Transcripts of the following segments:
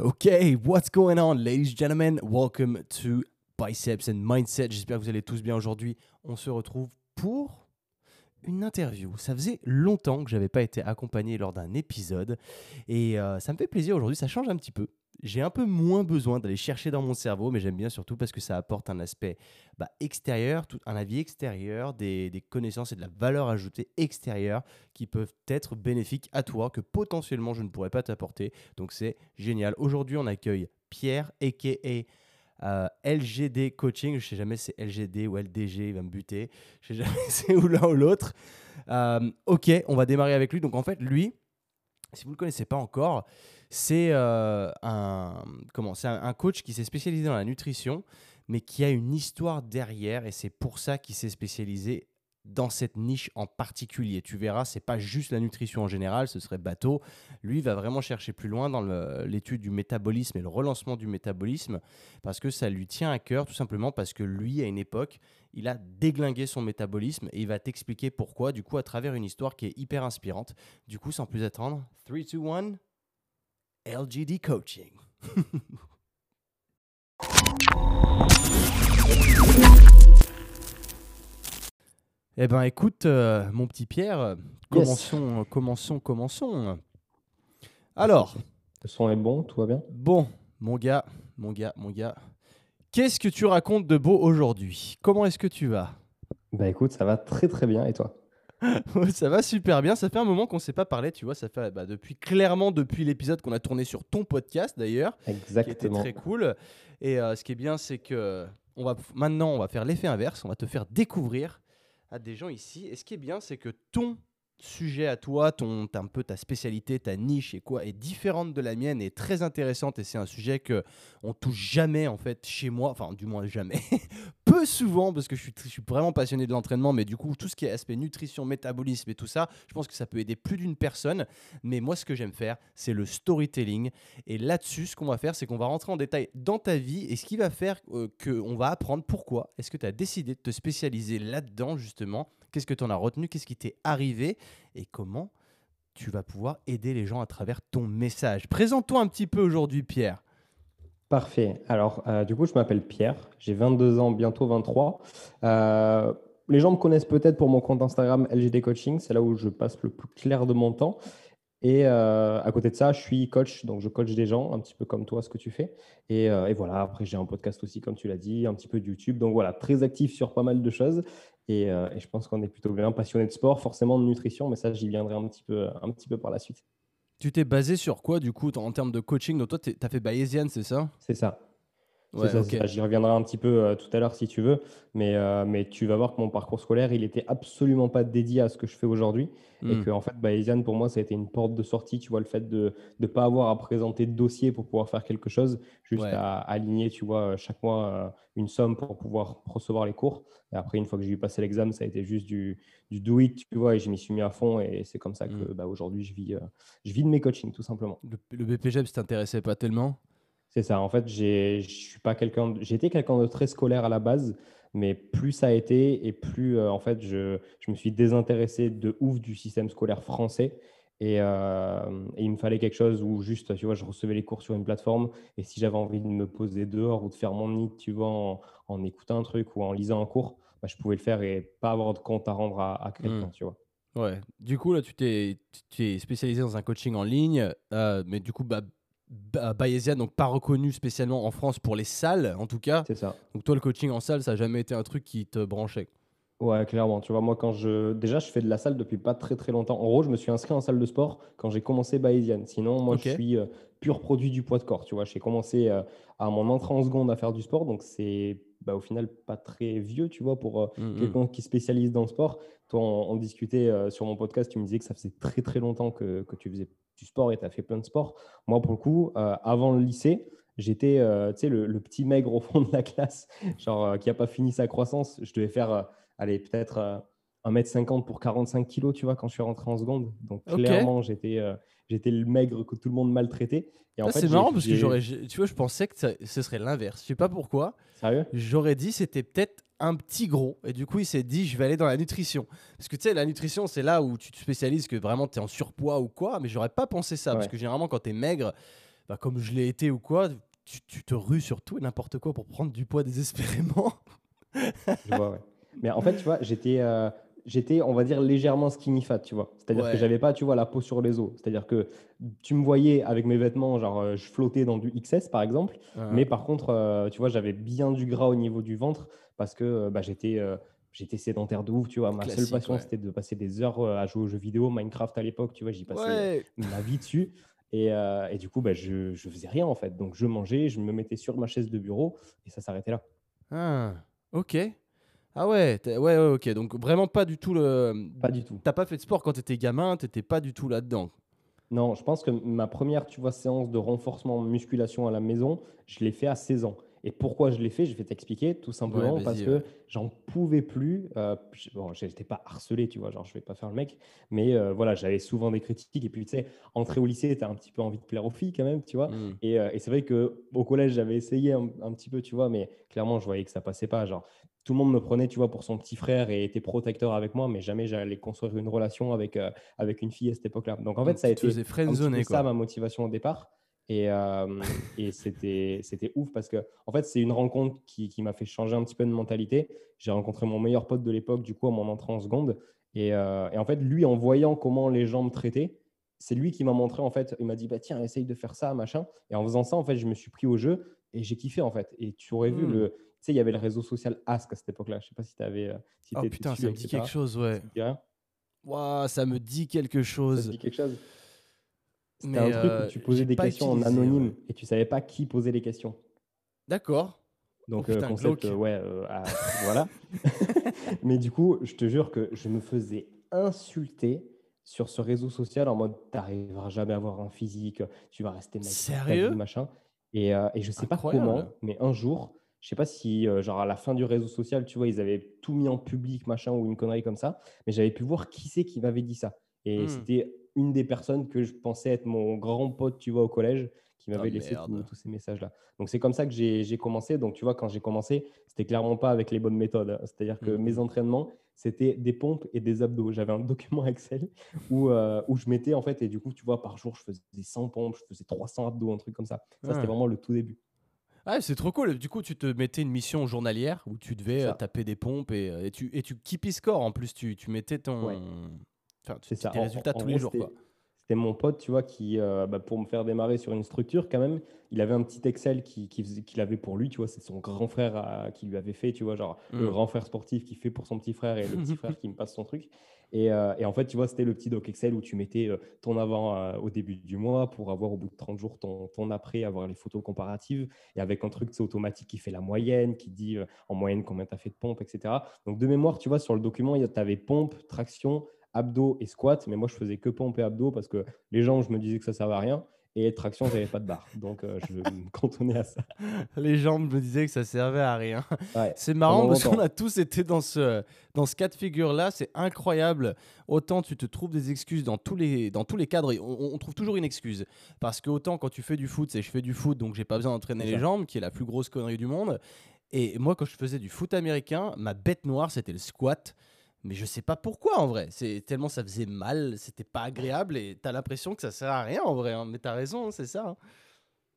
Okay, what's going on, ladies and gentlemen? Welcome to Biceps and Mindset. J'espère que vous allez tous bien aujourd'hui. On se retrouve pour une interview. Ça faisait longtemps que j'avais pas été accompagné lors d'un épisode et euh, ça me fait plaisir aujourd'hui. Ça change un petit peu. J'ai un peu moins besoin d'aller chercher dans mon cerveau, mais j'aime bien surtout parce que ça apporte un aspect bah, extérieur, un avis extérieur, des, connaissances et de la valeur ajoutée extérieure qui peuvent être bénéfiques à toi, que potentiellement je ne pourrais pas t'apporter. Donc c'est génial. Aujourd'hui, on accueille Pierre, a.k.a. Euh, LGD Coaching, je sais jamais si c'est LGD ou LDG, il va me buter. Je sais jamais si c'est ou l'un ou l'autre. Euh, ok, on va démarrer avec lui. Donc en fait, lui, si vous ne le connaissez pas encore, c'est euh, un, comment, c'est un, coach qui s'est spécialisé dans la nutrition, mais qui a une histoire derrière, et c'est pour ça qu'il s'est spécialisé dans cette niche en particulier. Tu verras, c'est pas juste la nutrition en général, ce serait bateau. Lui va vraiment chercher plus loin dans l'étude du métabolisme et le relancement du métabolisme parce que ça lui tient à cœur, tout simplement parce que lui, à une époque, il a déglingué son métabolisme et il va t'expliquer pourquoi, du coup, à travers une histoire qui est hyper inspirante. Du coup, sans plus attendre, 3, 2, 1, LGD Coaching. Eh ben écoute, euh, mon petit Pierre, euh, commençons, euh, commençons, commençons. Alors, Le son est bon, tout va bien? Bon, mon gars, mon gars, mon gars, qu'est-ce que tu racontes de beau aujourd'hui? Comment est-ce que tu vas? Bah écoute, ça va très très bien. Et toi? Ça va super bien, ça fait un moment qu'on ne s'est pas parlé, tu vois, ça fait bah, depuis clairement depuis l'épisode qu'on a tourné sur ton podcast d'ailleurs, qui était Exactement. très cool. Et euh, ce qui est bien, c'est que on va maintenant on va faire l'effet inverse, on va te faire découvrir à des gens ici. Et ce qui est bien, c'est que ton sujet à toi, ton un peu ta spécialité, ta niche et quoi est différente de la mienne et très intéressante. Et c'est un sujet que on touche jamais en fait chez moi, enfin du moins jamais, peu souvent parce que je suis, vraiment passionné de l'entraînement, mais du coup tout ce qui est aspect nutrition, métabolisme et tout ça, je pense que ça peut aider plus d'une personne. Mais moi, ce que j'aime faire, c'est le storytelling. Et là-dessus, ce qu'on va faire, c'est qu'on va rentrer en détail dans ta vie et ce qui va faire euh, qu'on va apprendre pourquoi est-ce que tu as décidé de te spécialiser là-dedans, justement. Qu'est-ce que tu en as retenu? Qu'est-ce qui t'est arrivé? Et comment tu vas pouvoir aider les gens à travers ton message? Présente-toi un petit peu aujourd'hui, Pierre. Parfait. Alors, euh, du coup, je m'appelle Pierre, j'ai 22 ans, bientôt 23. Euh, les gens me connaissent peut-être pour mon compte Instagram LGD Coaching, c'est là où je passe le plus clair de mon temps. Et euh, à côté de ça, je suis coach, donc je coach des gens, un petit peu comme toi, ce que tu fais. Et, voilà, après, j'ai un podcast aussi, comme tu l'as dit, un petit peu de YouTube. Donc voilà, très actif sur pas mal de choses. Et, et je pense qu'on est plutôt bien passionné de sport, forcément de nutrition, mais ça, j'y viendrai un petit peu, un petit peu par la suite. Tu t'es basé sur quoi, du coup, en termes de coaching? Donc, toi, tu as fait Bayesian, c'est ça? C'est ça. Ouais. J'y reviendrai un petit peu euh, tout à l'heure si tu veux, mais, euh, mais tu vas voir que mon parcours scolaire, il était absolument pas dédié à ce que je fais aujourd'hui et Hmm. que en fait, Bayesian, pour moi, ça a été une porte de sortie, tu vois, le fait de ne pas avoir à présenter de dossier pour pouvoir faire quelque chose, juste Ouais. à aligner, tu vois, euh, chaque mois euh, une somme pour pouvoir recevoir les cours. Et après, une fois que j'ai eu passé l'examen, ça a été juste du, du do it, tu vois, et je m'y suis mis à fond et c'est comme ça que Hmm. bah, aujourd'hui, je vis, je vis de mes coachings, tout simplement. Le, le BPGEPS t'intéressait pas tellement C'est ça. En fait, j'ai, je suis pas quelqu'un, de- j'étais quelqu'un de très scolaire à la base, mais plus ça a été et plus euh, en fait, je, je me suis désintéressé de ouf du système scolaire français. Et, euh, et il me fallait quelque chose où juste, tu vois, je recevais les cours sur une plateforme et si j'avais envie de me poser dehors ou de faire mon nid, tu vois, en, en écoutant un truc ou en lisant un cours, bah, je pouvais le faire et pas avoir de compte à rendre à, à quelqu'un, Mm. tu vois. Ouais. Du coup, là, tu t'es tu t'es spécialisé dans un coaching en ligne, euh, mais du coup, bah, bah, Bayesian, donc pas reconnu spécialement en France pour les salles, en tout cas. C'est ça. Donc toi, le coaching en salle, ça n'a jamais été un truc qui te branchait. Ouais, clairement. Tu vois, moi, quand je. Déjà, je fais de la salle depuis pas très très longtemps. En gros, je me suis inscrit en salle de sport quand j'ai commencé Bayesian. Sinon, moi, je suis euh, pur produit du poids de corps. Tu vois, j'ai commencé euh, à mon entrée en seconde à faire du sport. Donc, c'est bah, au final pas très vieux, tu vois, pour euh, Mm, mm. quelqu'un qui spécialise dans le sport. Toi, on, on discutait euh, sur mon podcast, tu me disais que ça faisait très très longtemps que, que tu faisais du sport et tu as fait plein de sport. Moi, pour le coup, euh, avant le lycée, j'étais euh, le, le petit maigre au fond de la classe, genre euh, qui n'a pas fini sa croissance. Je devais faire, euh, allez, peut-être euh, 1m50 pour 45 kilos, tu vois, quand je suis rentré en seconde. Donc, clairement, j'étais j'étais le maigre que tout le monde maltraitait. Et en Ah, fait, c'est marrant parce que j'aurais, tu vois, je pensais que ça- ce serait l'inverse. Je sais pas pourquoi. Sérieux? J'aurais dit c'était peut-être un petit gros et du coup il s'est dit je vais aller dans la nutrition parce que tu sais la nutrition c'est là où tu te spécialises que vraiment tu es en surpoids ou quoi mais j'aurais pas pensé ça parce que généralement quand tu es maigre bah, comme je l'ai été ou quoi, tu, tu te rues sur tout et n'importe quoi pour prendre du poids désespérément. Je vois, ouais. Mais en fait, tu vois, j'étais, euh, j'étais, on va dire, légèrement skinny fat, tu vois. C'est-à-dire Ouais. que j'avais pas, tu vois, la peau sur les os. C'est-à-dire que tu me voyais avec mes vêtements, genre, euh, je flottais dans du XS, par exemple. Ah. Mais par contre, euh, tu vois, j'avais bien du gras au niveau du ventre parce que euh, bah, j'étais, euh, j'étais sédentaire de ouf, tu vois. Ma seule passion, ouais. c'était de passer des heures à jouer aux jeux vidéo, Minecraft à l'époque, tu vois, j'y passais Ouais. ma vie dessus. Et, euh, et du coup, bah, je, je faisais rien en fait. Donc, je mangeais, je me mettais sur ma chaise de bureau et ça s'arrêtait là. Ah, ok. Ah ouais, ouais, ouais, ok. Donc vraiment pas du tout le. Pas du tout. T'as pas fait de sport quand t'étais gamin, t'étais pas du tout là-dedans. Non, je pense que ma première, tu vois, séance de renforcement musculation à la maison, je l'ai fait à 16 ans. Et pourquoi je l'ai fait, je vais t'expliquer, tout simplement parce ouais. que j'en pouvais plus. Euh, je- bon, j'étais pas harcelé, tu vois, genre je vais pas faire le mec, mais euh, voilà, j'avais souvent des critiques. Et puis, tu sais, entrer au lycée, tu as un petit peu envie de plaire aux filles quand même, tu vois. Hmm. Et, euh, et c'est vrai que au collège, j'avais essayé un, un petit peu, tu vois, mais clairement, je voyais que ça passait pas. Genre, tout le monde me prenait, tu vois, pour son petit frère et était protecteur avec moi, mais jamais j'allais construire une relation avec, euh, avec une fille à cette époque-là. Donc, en fait, Donc, ça a été faisais un petit peu ça ma motivation au départ. Et, euh, et c'était, c'était ouf parce que, en fait, c'est une rencontre qui, qui m'a fait changer un petit peu de mentalité. J'ai rencontré mon meilleur pote de l'époque, du coup, à mon entrée en seconde. Et, euh, et en fait, lui, en voyant comment les gens me traitaient, c'est lui qui m'a montré, en fait, il m'a dit, bah tiens, essaye de faire ça, machin. Et en faisant ça, en fait, je me suis pris au jeu et j'ai kiffé, en fait. Et tu aurais vu Hmm. le. Tu sais, il y avait le réseau social Ask à cette époque-là. Je sais pas si tu avais. Si Oh putain, dessus, ça me dit etc. quelque chose, ouais. Ça Ouah, ça me dit quelque Ça te chose. dit quelque chose? C'était un truc euh, où tu posais des questions en anonyme ouais. et tu savais pas qui posait les questions. D'accord. Donc, Oh euh, putain, concept, euh, ouais, euh, voilà. Mais du coup, je te jure que je me faisais insulter sur ce réseau social en mode t'arriveras jamais à avoir un physique, tu vas rester mec Sérieux vie, machin. Et, euh, et je sais pas comment, mais un jour, je sais pas si, euh, genre à la fin du réseau social, tu vois, ils avaient tout mis en public, machin, ou une connerie comme ça, mais j'avais pu voir qui c'est qui m'avait dit ça. Et Hmm. c'était une des personnes que je pensais être mon grand pote, tu vois, au collège, qui m'avait Ah, laissé tous- ces messages-là. Donc c'est comme ça que j'ai commencé. Donc tu vois, quand j'ai commencé, c'était clairement pas avec les bonnes méthodes. hein. C'est-à-dire que Mhm. mes entraînements, c'était des pompes et des abdos. J'avais un document Excel où, euh, où je mettais en fait, et du coup, tu vois, par jour, je faisais 100 pompes, je faisais 300 abdos, un truc comme ça. Ça, Ah. c'était vraiment le tout début. Ah, c'est trop cool. Du coup, tu te mettais une mission journalière où tu devais euh, taper des pompes et, euh, et tu et tu keep score en plus. Tu, tu mettais ton, Ouais. Enfin, C'est ça. En- résultats en tous les jours, c'était- quoi. C'était mon pote, tu vois, qui, euh, bah, pour me faire démarrer sur une structure, quand même, il avait un petit Excel qui- qui qu'il avait pour lui, tu vois, c'est son grand frère euh, qui lui avait fait, tu vois, genre le Mm. grand frère sportif qui fait pour son petit frère et le petit frère qui me passe son truc. Et, euh, et en fait, tu vois, c'était le petit doc Excel où tu mettais euh, ton avant euh, au début du mois pour avoir au bout de 30 jours ton, ton après, avoir les photos comparatives et avec un truc automatique qui fait la moyenne, qui dit en moyenne combien tu as fait de pompes, etc. Donc, de mémoire, tu vois, sur le document, tu avais pompe, traction, abdos et squat, mais moi je faisais que pompe et abdos parce que les gens, je me disais que ça servait à rien. Et traction, j'avais pas de barre. Donc euh, je me cantonnais à ça. Les jambes me disaient que ça servait à rien. Ouais. C'est marrant parce qu'on a tous été dans ce, dans ce cas de figure-là. C'est incroyable. Autant tu te trouves des excuses dans tous les, dans tous les cadres. On, on trouve toujours une excuse. Parce que autant quand tu fais du foot, c'est je fais du foot, donc j'ai pas besoin d'entraîner les jambes, qui est la plus grosse connerie du monde. Et moi, quand je faisais du foot américain, ma bête noire, c'était le squat. Mais je sais pas pourquoi en vrai. C'est tellement ça faisait mal, c'était pas agréable et t'as l'impression que ça sert à rien en vrai. hein. Mais t'as raison, hein, c'est ça. hein.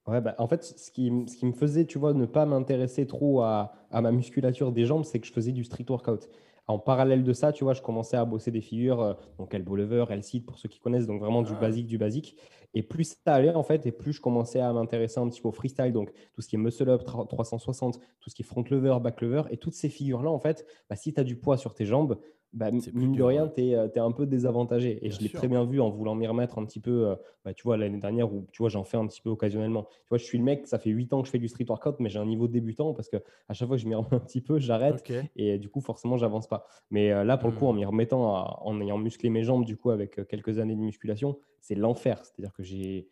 Ouais, bah, en fait, ce qui, ce qui me faisait, tu vois, ne pas m'intéresser trop à, à ma musculature des jambes, c'est que je faisais du street workout. En parallèle de ça, tu vois, je commençais à bosser des figures, euh, donc elbow lever, L-sit pour ceux qui connaissent, donc vraiment du Ah. basique, du basique. Et plus ça allait, en fait, et plus je commençais à m'intéresser un petit peu au freestyle, donc tout ce qui est muscle up, tra- 360, tout ce qui est front lever, back lever, et toutes ces figures-là, en fait, bah, si tu as du poids sur tes jambes, bah, mine de rien, tu es, un peu désavantagé. Et Bien je l'ai très bien vu en voulant m'y remettre un petit peu, euh, bah, tu vois, l'année dernière, où tu vois, j'en fais un petit peu occasionnellement. Tu vois, je suis le mec, ça fait 8 ans que je fais du street workout, mais j'ai un niveau débutant parce que à chaque fois que je m'y remets un petit peu, j'arrête. Et du coup, forcément, j'avance pas. Mais euh, là, pour le coup, en Hmm. m'y remettant, à- en ayant musclé mes jambes, du coup, avec euh, quelques années de musculation, c'est l'enfer. C'est-à-dire que j'ai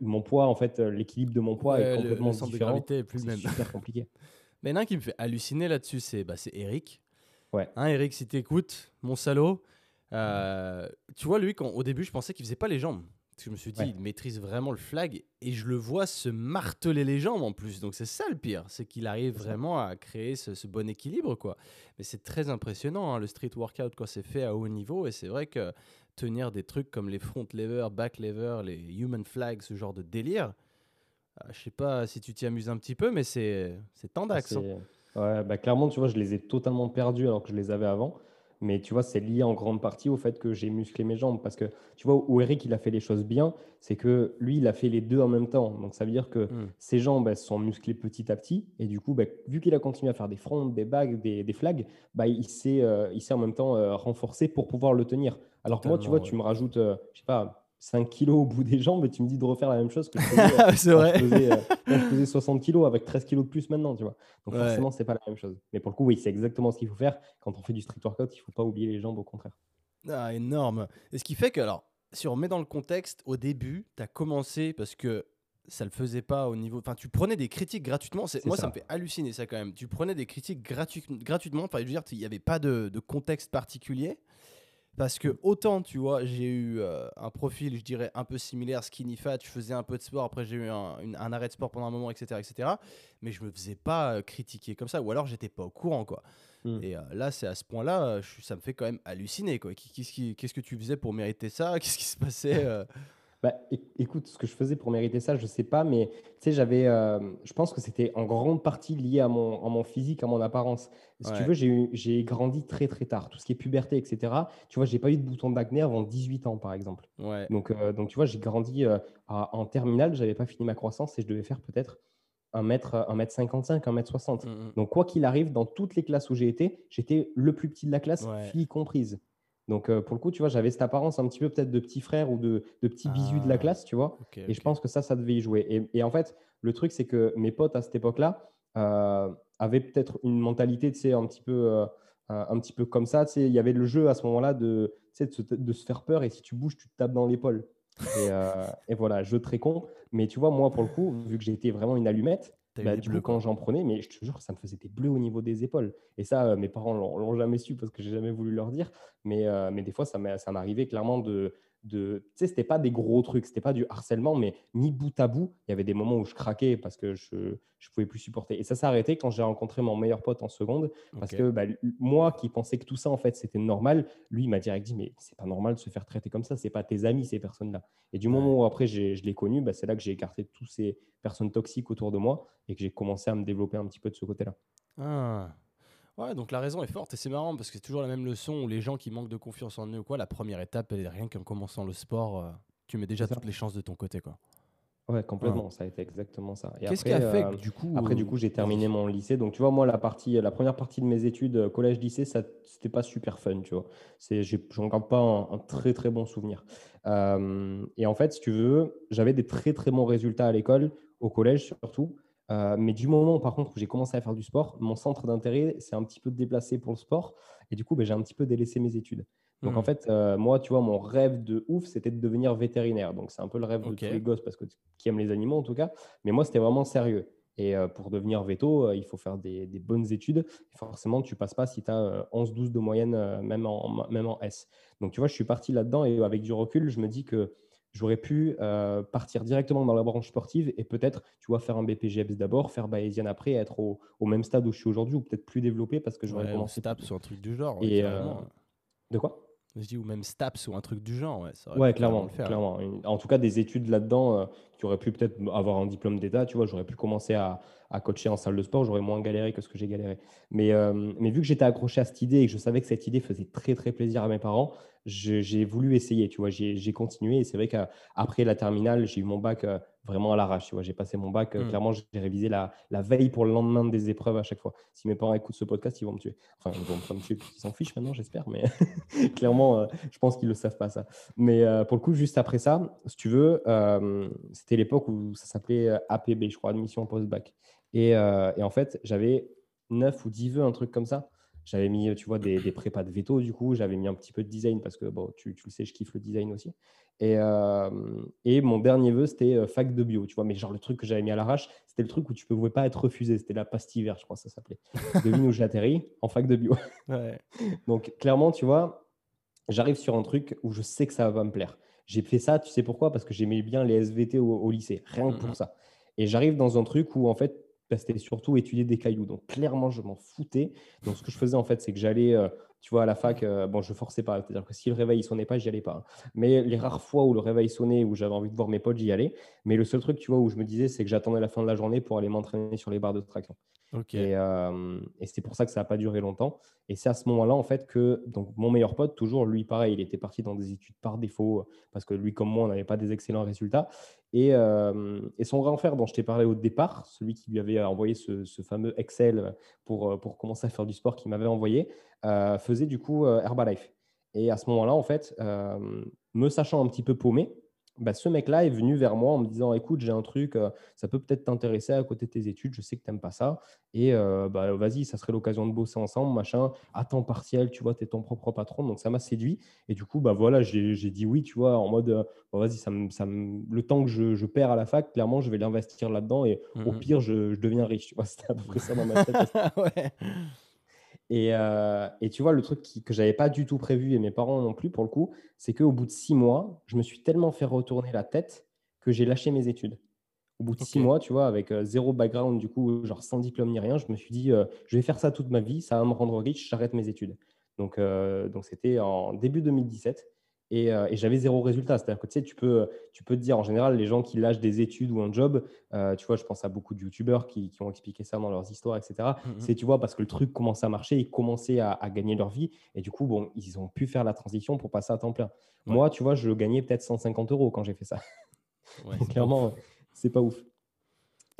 mon poids, en fait, euh, l'équilibre de mon poids Ouais, est le- complètement le de différent. le C'est super compliqué. Mais il y en a un qui me fait halluciner là-dessus, c'est bah, c'est Eric. Ouais. Hein, Eric, si t'écoutes, mon salaud, euh, tu vois, lui, quand, au début, je pensais qu'il faisait pas les jambes. Parce que je me suis dit, Ouais. il maîtrise vraiment le flag. Et je le vois se marteler les jambes en plus. Donc c'est ça le pire, c'est qu'il arrive vraiment à créer ce, ce bon équilibre. quoi. Mais c'est très impressionnant, hein, le street workout, quand c'est fait à haut niveau. Et c'est vrai que tenir des trucs comme les front lever, back lever, les human flags, ce genre de délire, Ah, je sais pas si tu t'y amuses un petit peu, mais c'est Ah, tendax. c'est- Ouais, bah clairement, tu vois, je les ai totalement perdus alors que je les avais avant. Mais tu vois, c'est lié en grande partie au fait que j'ai musclé mes jambes. Parce que tu vois, où Eric, il a fait les choses bien, c'est que lui, il a fait les deux en même temps. Donc ça veut dire que Hmm. ses jambes, elles se sont musclées petit à petit. Et du coup, bah, vu qu'il a continué à faire des fronts, des bagues, des, des flags, bah, il s'est euh, en même temps euh, renforcé pour pouvoir le tenir. Alors que moi, tu vois, tu me rajoutes, euh, je sais pas, 5 kilos au bout des jambes et tu me dis de refaire la même chose que je faisais, euh, c'est quand vrai. je faisais, euh, quand je faisais 60 kilos avec 13 kilos de plus maintenant, tu vois. Donc Ouais. forcément, c'est pas la même chose. Mais pour le coup, oui, c'est exactement ce qu'il faut faire. Quand on fait du street workout, il faut pas oublier les jambes, au contraire. Ah, énorme. Et ce qui fait que, alors, si on remet dans le contexte, au début, tu as commencé parce que ça le faisait pas au niveau. Enfin, tu prenais des critiques gratuitement. C'est- Moi, ça. ça. me fait halluciner ça quand même. Tu prenais des critiques gratu- gratuitement. Enfin, je veux dire, il n'y avait pas de, de contexte particulier. Parce que autant, tu vois, j'ai eu euh, un profil, je dirais, un peu similaire, skinny fat, je faisais un peu de sport, après j'ai eu un, une- un arrêt de sport pendant un moment, etc. etc. mais je me faisais pas euh, critiquer comme ça, ou alors j'étais pas au courant, quoi. Mm. Et euh, là, c'est à ce point-là, ça me fait quand même halluciner, quoi. Qu'est-ce que tu faisais pour mériter ça? Qu'est-ce qui se passait Bah, écoute, ce que je faisais pour mériter ça, je sais pas, mais tu sais, j'avais, euh, je pense que c'était en grande partie lié à mon, à mon physique, à mon apparence. Si tu veux, j'ai eu- j'ai grandi très très tard. Tout ce qui est puberté, etc. Tu vois, j'ai pas eu de bouton d'acné avant 18 ans, par exemple. Ouais. Donc, euh, donc tu vois, j'ai grandi euh, à- en terminale, j'avais pas fini ma croissance et je devais faire peut-être 1 mètre, 1 mètre 55, 1 mètre 60. Mm, mm. Donc, quoi qu'il arrive, dans toutes les classes où j'ai été, j'étais le plus petit de la classe, Ouais. fille comprise. Donc, euh, pour le coup, tu vois, j'avais cette apparence un petit peu peut-être de petit frère ou de, de petit bisu de la Ah. classe, tu vois. Et je pense que ça, ça devait y jouer. Et, et en fait, le truc, c'est que mes potes à cette époque-là euh, avaient peut-être une mentalité, tu sais, un petit peu, euh, un petit peu comme ça. Tu sais, il y avait le jeu à ce moment-là de, tu sais, de, se, de se faire peur et si tu bouges, tu te tapes dans l'épaule. Et, et voilà, jeu très con. Mais tu vois, moi, pour le coup, vu que été vraiment une allumette, bah, des du bleus, coup, quand j'en prenais, mais je te jure, ça me faisait des bleus au niveau des épaules. Et ça, euh, mes parents l'ont jamais su parce que j'ai jamais voulu leur dire. Mais, euh, mais des fois, ça m'arrivait clairement de. De tu sais, c'était pas des gros trucs, c'était pas du harcèlement, mais mis bout à bout, il y avait des moments où je craquais parce que je je pouvais plus supporter. Et ça s'est arrêté quand j'ai rencontré mon meilleur pote en seconde. Parce que bah, moi qui pensais que tout ça, en fait, c'était normal, lui, il m'a direct dit, mais c'est pas normal de se faire traiter comme ça, c'est pas tes amis, ces personnes-là. Et du moment où après je l'ai connu, bah, c'est là que j'ai écarté toutes ces personnes toxiques autour de moi et que j'ai commencé à me développer un petit peu de ce côté-là. Ah. Ouais, donc la raison est forte et c'est marrant parce que c'est toujours la même leçon où les gens qui manquent de confiance en eux ou quoi, la première étape, elle est rien qu'en commençant le sport, euh, tu mets déjà toutes les chances de ton côté, quoi. Ouais, complètement, ça a été exactement ça. Qu'est-ce qui a fait euh, que du coup. Après, euh, du coup, j'ai terminé mon lycée. Donc, tu vois, moi, la partie, la première partie de mes études, euh, collège-lycée, ça, c'était pas super fun, tu vois. C'est, j'ai- j'en garde pas un, un très, très bon souvenir. Euh, et en fait, si tu veux, j'avais des très, très bons résultats à l'école, au collège surtout. Euh, mais du moment, par contre, où j'ai commencé à faire du sport, mon centre d'intérêt s'est un petit peu déplacé pour le sport. Et du coup, ben, j'ai un petit peu délaissé mes études. Donc, en Mhm. fait, euh, moi, tu vois, mon rêve de ouf, c'était de devenir vétérinaire. Donc, c'est un peu le rêve de Ok. tous les gosses parce que qui aiment les animaux, en tout cas. Mais moi, c'était vraiment sérieux. Et euh, pour devenir veto, il faut faire des, des bonnes études. Et forcément, tu passes pas si tu as 11-12 de moyenne, même, en, même en S. Donc, tu vois, je suis parti là-dedans et avec du recul, je me dis que j'aurais pu euh, partir directement dans la branche sportive et peut-être, tu vois, faire un BPGEPS d'abord, faire Bayesian après, et être au, au même stade où je suis aujourd'hui ou peut-être plus développé parce que j'aurais Ouais, ou commencé. tôt. ou un truc du genre. Et, euh, De quoi? Je dis ou même Staps ou un truc du genre, ouais. ça Ouais, clairement, faire. clairement. En tout cas, des études là-dedans euh, qui auraient pu peut-être avoir un diplôme d'État, tu vois, j'aurais pu commencer à, à coacher en salle de sport, j'aurais moins galéré que ce que j'ai galéré. Mais, euh, mais vu que j'étais accroché à cette idée et que je savais que cette idée faisait très, très plaisir à mes parents, j'ai voulu essayer, tu vois, j'ai continué. Et c'est vrai qu'après la terminale, j'ai eu mon bac euh, vraiment à l'arrache, tu vois, j'ai passé mon bac, euh, Mm. clairement, j'ai révisé la, la veille pour le lendemain des épreuves à chaque fois. Si mes parents écoutent ce podcast, ils vont me tuer. Enfin, ils vont pas me tuer, ils s'en fichent maintenant, j'espère, mais clairement, euh, je pense qu'ils ne le savent pas ça. Mais pour le coup, juste après ça, si tu veux, c'était l'époque où ça s'appelait APB, je crois, admission post-bac. Et, et en fait, j'avais 9 ou 10 vœux, un truc comme ça. J'avais mis, tu vois, des, des prépas de veto, du coup. J'avais mis un petit peu de design parce que, bon, tu, tu le sais, je kiffe le design aussi. Et, euh, et mon dernier vœu, c'était euh, fac de bio, tu vois. Mais genre, le truc que j'avais mis à l'arrache, c'était le truc où tu ne pouvais pas être refusé. C'était la pastille verte, je crois que ça s'appelait. Devine où j'atterris En fac de bio. Ouais. Donc, clairement, tu vois, j'arrive sur un truc où je sais que ça va me plaire. J'ai fait ça, tu sais pourquoi? Parce que j'aimais bien les SVT au, au lycée, rien que pour Mhm. ça. Et j'arrive dans un truc où, en fait, c'était surtout étudier des cailloux. Donc, clairement, je m'en foutais. Donc, ce que je faisais, en fait, c'est que j'allais euh, Tu vois, à la fac, euh, bon, je forçais pas. C'est-à-dire que si le réveil sonnait pas, j'y allais pas. hein. Mais les rares fois où le réveil sonnait, où j'avais envie de voir mes potes, j'y allais. Mais le seul truc, tu vois, où je me disais, c'est que j'attendais la fin de la journée pour aller m'entraîner sur les barres de traction. Ok. Et, euh, et c'est pour ça que ça n'a pas duré longtemps. Et c'est à ce moment-là, en fait, que donc, mon meilleur pote, toujours, lui, pareil, il était parti dans des études par défaut, parce que lui, comme moi, on n'avait pas des excellents résultats. Et, euh, et son grand frère, dont je t'ai parlé au départ, celui qui lui avait envoyé ce, ce fameux Excel pour, euh, pour commencer à faire du sport, qu'il m'avait envoyé, faisait du coup euh, Herbalife. Et à ce moment-là, en fait, euh, me sachant un petit peu paumé, bah, ce mec-là est venu vers moi en me disant Écoute, j'ai un truc, euh, ça peut peut-être t'intéresser à côté de tes études, je sais que tu n'aimes pas ça. Et euh, bah, vas-y, ça serait l'occasion de bosser ensemble, machin, à temps partiel, tu vois, tu es ton propre patron. Donc ça m'a séduit. Et du coup, bah, voilà, j'ai dit oui, tu vois, en mode euh, vas-y, ça me- ça me- le temps que je, je perds à la fac, clairement, je vais l'investir là-dedans. Et au Mhm. pire, je, je deviens riche. Tu vois, c'était à peu près ça dans ma tête. ouais. Et, euh, et tu vois, le truc qui- que j'avais pas du tout prévu, et mes parents non plus pour le coup, c'est qu'au bout de six mois, je me suis tellement fait retourner la tête que j'ai lâché mes études. Au bout de six mois, tu vois, avec euh, zéro background, du coup, genre sans diplôme ni rien, je me suis dit, euh, je vais faire ça toute ma vie, ça va me rendre riche, j'arrête mes études. Donc, donc c'était en début 2017. Et, euh, et j'avais zéro résultat. C'est-à-dire que tu sais, tu peux, tu peux te dire, en général, les gens qui lâchent des études ou un job, euh, tu vois, je pense à beaucoup de youtubeurs qui, qui ont expliqué ça dans leurs histoires, etc. Mhm. C'est, tu vois, parce que le truc commençait à marcher, ils commençaient à, à gagner leur vie. Et du coup, bon, ils ont pu faire la transition pour passer à temps plein. Ouais. Moi, tu vois, je gagnais peut-être 150 euros quand j'ai fait ça. Ouais, Donc, c'est Clairement, c'est pas ouf.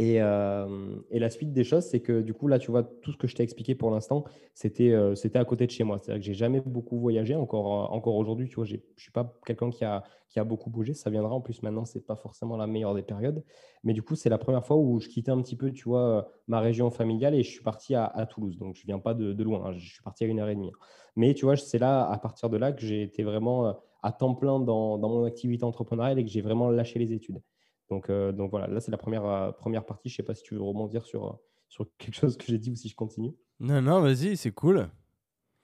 Et, euh, et la suite des choses, c'est que du coup, là, tu vois, tout ce que je t'ai expliqué pour l'instant, c'était euh, à côté de chez moi. C'est-à-dire que j'ai jamais beaucoup voyagé. Encore, euh, encore aujourd'hui, tu vois, je suis pas quelqu'un qui a, qui a beaucoup bougé. Ça viendra. En plus, maintenant, c'est pas forcément la meilleure des périodes. Mais du coup, c'est la première fois où je quittais un petit peu, tu vois, ma région familiale et je suis parti à, Toulouse. Donc, je viens pas de, loin. hein. Je suis parti à une heure et demie. Mais tu vois, c'est là, à partir de là, que j'ai été vraiment à temps plein dans, dans mon activité entrepreneuriale et que j'ai vraiment lâché les études. Donc, euh, donc voilà, là, c'est la première, euh, première partie. Je sais pas si tu veux rebondir sur, euh, sur quelque chose que j'ai dit ou si je continue. Non, non, vas-y, c'est cool.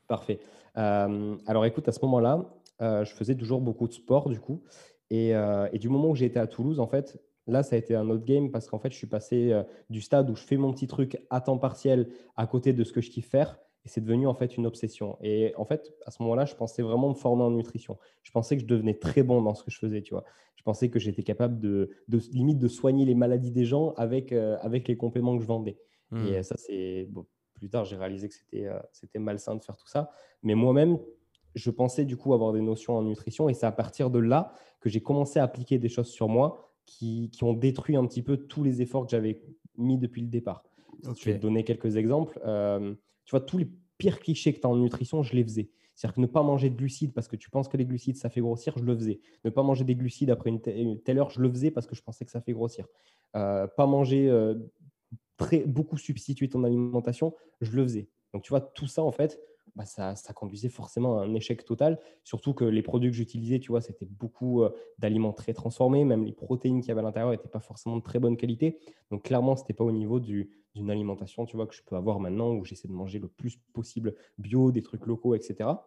Parfait. Euh, alors écoute, à ce moment-là, je faisais toujours beaucoup de sport du coup. Et, et du moment où j'ai été à Toulouse, en fait, là, ça a été un autre game parce qu'en fait, je suis passé du stade où je fais mon petit truc à temps partiel à côté de ce que je kiffe faire. Et c'est devenu en fait une obsession. Et en fait, à ce moment-là, je pensais vraiment me former en nutrition. Je pensais que je devenais très bon dans ce que je faisais, tu vois. Je pensais que j'étais capable de, de limite de soigner les maladies des gens avec, euh, avec les compléments que je vendais. Hmm. Et euh, ça, c'est bon, plus tard, j'ai réalisé que c'était euh, c'était malsain de faire tout ça. Mais moi-même, je pensais du coup avoir des notions en nutrition. Et c'est à partir de là que j'ai commencé à appliquer des choses sur moi qui, qui ont détruit un petit peu tous les efforts que j'avais mis depuis le départ. Je vais te donner quelques exemples. Euh, tu vois, tous les pires clichés que tu as en nutrition, je les faisais. C'est-à-dire que ne pas manger de glucides parce que tu penses que les glucides, ça fait grossir, je le faisais. Ne pas manger des glucides après une, te- une telle heure, je le faisais parce que je pensais que ça fait grossir. Euh, pas manger euh, très, beaucoup substituer ton alimentation, je le faisais. Donc, tu vois, tout ça, en fait, bah, ça, conduisait forcément à un échec total. Surtout que les produits que j'utilisais, tu vois, c'était beaucoup euh, d'aliments très transformés. Même les protéines qu'il y avait à l'intérieur n'étaient pas forcément de très bonne qualité. Donc, clairement, ce n'était pas au niveau du- d'une alimentation, tu vois, que je peux avoir maintenant où j'essaie de manger le plus possible bio, des trucs locaux, etc.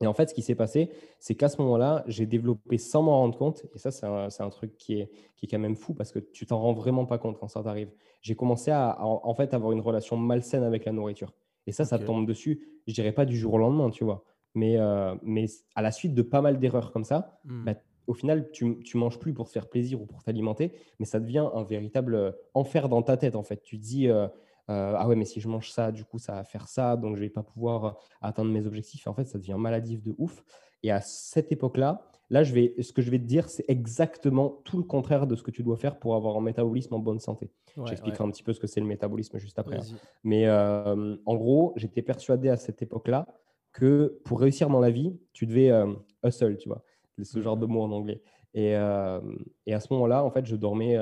Et en fait, ce qui s'est passé, c'est qu'à ce moment-là, j'ai développé sans m'en rendre compte, et ça, c'est un, truc qui est, quand même fou parce que tu t'en rends vraiment pas compte quand ça t'arrive. J'ai commencé à, à, en fait avoir une relation malsaine avec la nourriture. Et ça, ça tombe dessus, je dirais pas du jour au lendemain, tu vois. Mais, euh, mais à la suite de pas mal d'erreurs comme ça, Hmm. bah, au final, tu, tu manges plus pour te faire plaisir ou pour t'alimenter, mais ça devient un véritable euh, enfer dans ta tête, en fait. Tu te dis, euh, euh, ah ouais, mais si je mange ça, du coup, ça va faire ça, donc je vais pas pouvoir atteindre mes objectifs. Et en fait, ça devient maladif de ouf. Et à cette époque-là, là, je vais, ce que je vais te dire, c'est exactement tout le contraire de ce que tu dois faire pour avoir un métabolisme en bonne santé. Ouais, J'expliquerai un petit peu ce que c'est le métabolisme juste après. hein. Mais euh, en gros, j'étais persuadé à cette époque-là que pour réussir dans la vie, tu devais euh, hustle, tu vois, ce genre de mot en anglais. Et, euh, et à ce moment-là, en fait, je dormais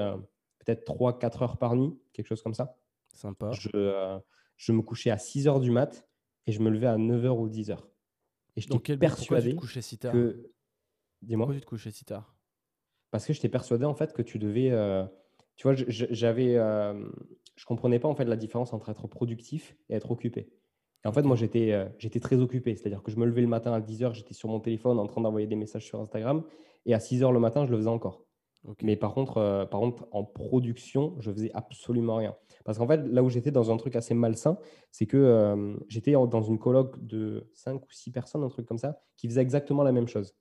peut-être 3-4 heures par nuit, quelque chose comme ça. Sympa. Je, je me couchais à 6 heures du mat et je me levais à 9 heures ou 10 heures. Et Pourquoi tu persuadé te si tard? que. Dis-moi. Pourquoi tu te couchais si tard? Parce que j'étais persuadé en fait que tu devais. euh, tu vois, je- je- j'avais. euh, je comprenais pas en fait la différence entre être productif et être occupé. Et en fait, Ok. moi, j'étais euh, j'étais très occupé. C'est-à-dire que je me levais le matin à 10h, j'étais sur mon téléphone en train d'envoyer des messages sur Instagram. Et à 6h le matin, je le faisais encore. Mais par contre, euh, par contre, en production, je faisais absolument rien. Parce qu'en fait, là où j'étais dans un truc assez malsain, c'est que euh, j'étais dans une coloc de 5 ou 6 personnes, un truc comme ça, qui faisaient exactement la même chose.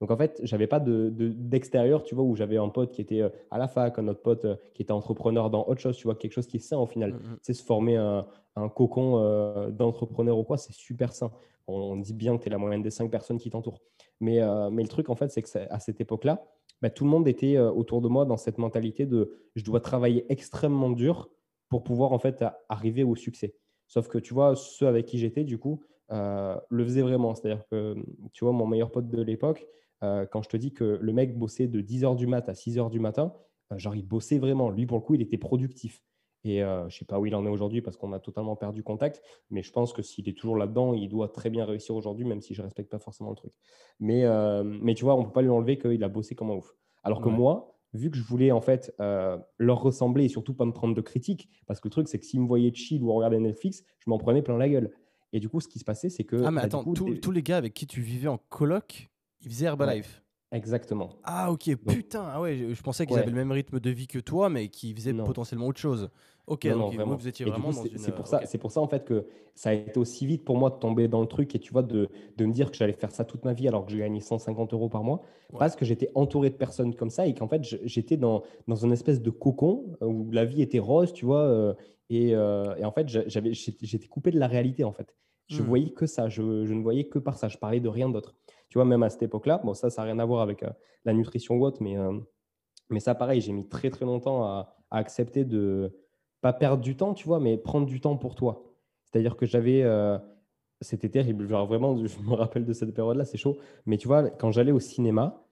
Donc en fait, j'avais pas de, d'extérieur, tu vois, où j'avais un pote qui était euh, à la fac, un autre pote euh, qui était entrepreneur dans autre chose, tu vois, quelque chose qui est sain au final. C'est mmh, mmh. se former un, un cocon euh, d'entrepreneur ou quoi, c'est super sain. On, dit bien que tu es la moyenne des cinq personnes qui t'entourent. Mais, mais le truc, en fait, c'est que à cette époque-là, bah, tout le monde était autour de moi dans cette mentalité de je dois travailler extrêmement dur pour pouvoir en fait arriver au succès. Sauf que tu vois, ceux avec qui j'étais, du coup, le faisaient vraiment. C'est-à-dire que, tu vois, mon meilleur pote de l'époque, euh, quand je te dis que le mec bossait de 10h du mat à 6h du matin, euh, genre il bossait vraiment. Lui, pour le coup, il était productif. Et euh, je ne sais pas où il en est aujourd'hui parce qu'on a totalement perdu contact, mais je pense que s'il est toujours là-dedans, il doit très bien réussir aujourd'hui, même si je ne respecte pas forcément le truc. Mais, mais tu vois, on ne peut pas lui enlever qu'il a bossé comme un ouf. Alors que moi, vu que je voulais en fait leur ressembler et surtout pas me prendre de critiques, parce que le truc, c'est que s'ils me voyaient chill ou regarder Netflix, je m'en prenais plein la gueule. Et du coup, ce qui se passait, c'est que. Ah, mais bah, attends, tous les gars avec qui tu vivais en coloc, il faisait Herbalife. Exactement. Ah ok, putain, ah ouais, je, pensais qu'ils avaient le même rythme de vie que toi, mais qu'ils faisaient potentiellement autre chose. Ok, donc vous étiez vraiment dans une... C'est pour, ça, c'est pour ça en fait que ça a été aussi vite pour moi de tomber dans le truc et tu vois, de, de me dire que j'allais faire ça toute ma vie alors que je gagnais 150 euros par mois, parce que j'étais entouré de personnes comme ça et qu'en fait j'étais dans, dans une espèce de cocon où la vie était rose, tu vois, euh, et, euh, et, en fait j'avais, j'étais coupé de la réalité en fait. Je mmh. voyais que ça, je, je, ne voyais que par ça, je parlais de rien d'autre. Tu vois, même à cette époque-là, bon, ça, ça n'a rien à voir avec euh, la nutrition ou autre, mais, euh, mais ça, pareil, j'ai mis très, très longtemps à, accepter de pas perdre du temps, tu vois, mais prendre du temps pour toi. C'est-à-dire que j'avais. Euh, c'était terrible. Genre, vraiment, je me rappelle de cette période-là, c'est chaud. Mais tu vois, quand j'allais au cinéma,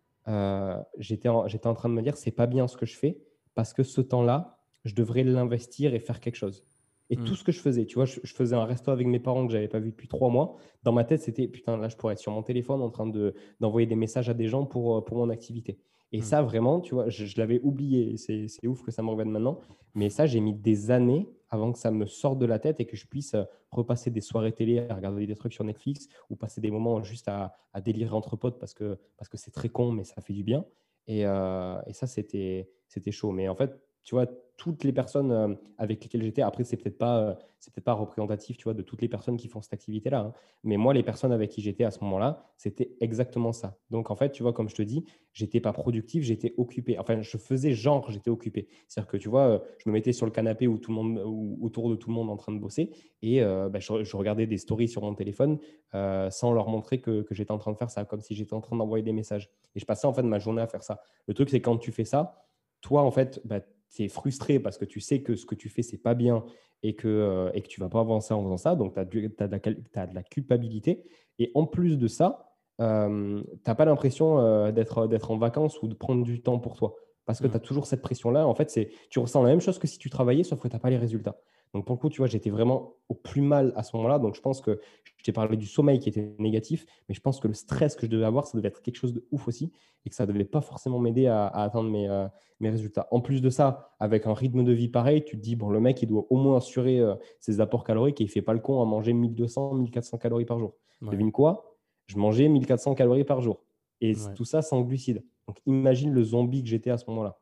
j'étais en, en train de me dire, c'est pas bien ce que je fais, parce que ce temps-là, je devrais l'investir et faire quelque chose. Et tout mmh. ce que je faisais, tu vois, je, faisais un resto avec mes parents que j'avais pas vu depuis trois mois. Dans ma tête, c'était putain, là, je pourrais être sur mon téléphone en train de, d'envoyer des messages à des gens pour, euh, pour mon activité. Et mmh. ça, vraiment, tu vois, je, l'avais oublié. C'est, c'est ouf que ça me revienne maintenant. Mais ça, j'ai mis des années avant que ça me sorte de la tête et que je puisse euh, repasser des soirées télé à regarder des trucs sur Netflix ou passer des moments juste à, à délirer entre potes parce que, parce que c'est très con, mais ça fait du bien. Et, euh, et ça, c'était, c'était chaud. Mais en fait, tu vois, toutes les personnes euh, avec lesquelles j'étais, après, c'est peut-être pas, euh, peut-être pas représentatif, tu vois, de toutes les personnes qui font cette activité-là. Hein. Mais moi, les personnes avec qui j'étais à ce moment-là, c'était exactement ça. Donc, en fait, tu vois, comme je te dis, j'étais pas productif, j'étais occupé. Enfin, je faisais genre, j'étais occupé. C'est-à-dire que, tu vois, euh, je me mettais sur le canapé où tout le monde, autour de tout le monde en train de bosser et bah, je, regardais des stories sur mon téléphone sans leur montrer que, que j'étais en train de faire ça, comme si j'étais en train d'envoyer des messages. Et je passais en fait ma journée à faire ça. Le truc, c'est quand tu fais ça, toi, en fait, bah, es frustré parce que tu sais que ce que tu fais, c'est pas bien et que, euh, et que tu vas pas avancer en faisant ça. Donc, tu as, as, de la culpabilité. Et en plus de ça, euh, tu n'as pas l'impression euh, d'être en vacances ou de prendre du temps pour toi. Parce que mmh. tu as toujours cette pression-là. En fait, tu ressens la même chose que si tu travaillais, sauf que tu n'as pas les résultats. Donc, pour le coup, tu vois, j'étais vraiment au plus mal à ce moment-là. Donc, je pense que je t'ai parlé du sommeil qui était négatif, mais je pense que le stress que je devais avoir, ça devait être quelque chose de ouf aussi et que ça ne devait pas forcément m'aider à, atteindre mes, euh, mes, résultats. En plus de ça, avec un rythme de vie pareil, tu te dis, bon, le mec, il doit au moins assurer euh, ses apports caloriques et il ne fait pas le con à manger 1200, 1400 calories par jour. Devine quoi? Je mangeais 1400 calories par jour. Et tout ça sans glucides. Donc, imagine le zombie que j'étais à ce moment-là.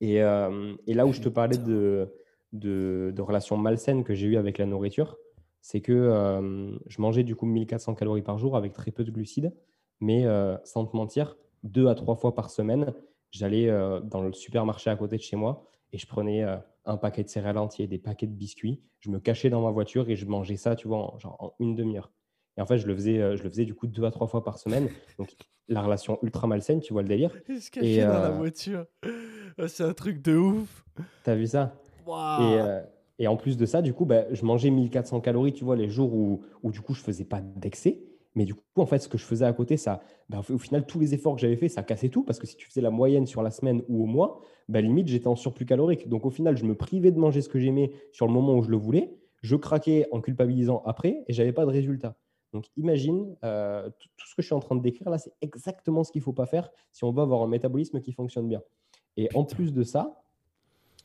Et, euh, et là où je te parlais de de, relations malsaines que j'ai eues avec la nourriture, c'est que euh, je mangeais du coup 1400 calories par jour avec très peu de glucides, mais euh, sans te mentir, deux à trois fois par semaine, j'allais euh, dans le supermarché à côté de chez moi et je prenais un paquet de céréales entiers, des paquets de biscuits, je me cachais dans ma voiture et je mangeais ça, tu vois, en, genre en une demi-heure. Et en fait, je le faisais, je le faisais du coup deux à trois fois par semaine. Donc, la relation ultra malsaine, tu vois le délire. Se cacher dans la voiture. Ah, c'est un truc de ouf. T'as vu ça? Euh, et, en plus de ça, du coup, bah, je mangeais 1400 calories, tu vois, les jours où, où du coup, je faisais pas d'excès. Mais du coup, en fait, ce que je faisais à côté, ça, bah, au final, tous les efforts que j'avais fait, ça cassait tout. Parce que si tu faisais la moyenne sur la semaine ou au mois, bah, limite, j'étais en surplus calorique. Donc, au final, je me privais de manger ce que j'aimais sur le moment où je le voulais. Je craquais en culpabilisant après et j'avais pas de résultat. Donc, imagine, euh, tout, ce que je suis en train de décrire là, c'est exactement ce qu'il faut pas faire si on veut avoir un métabolisme qui fonctionne bien. Et en plus de ça,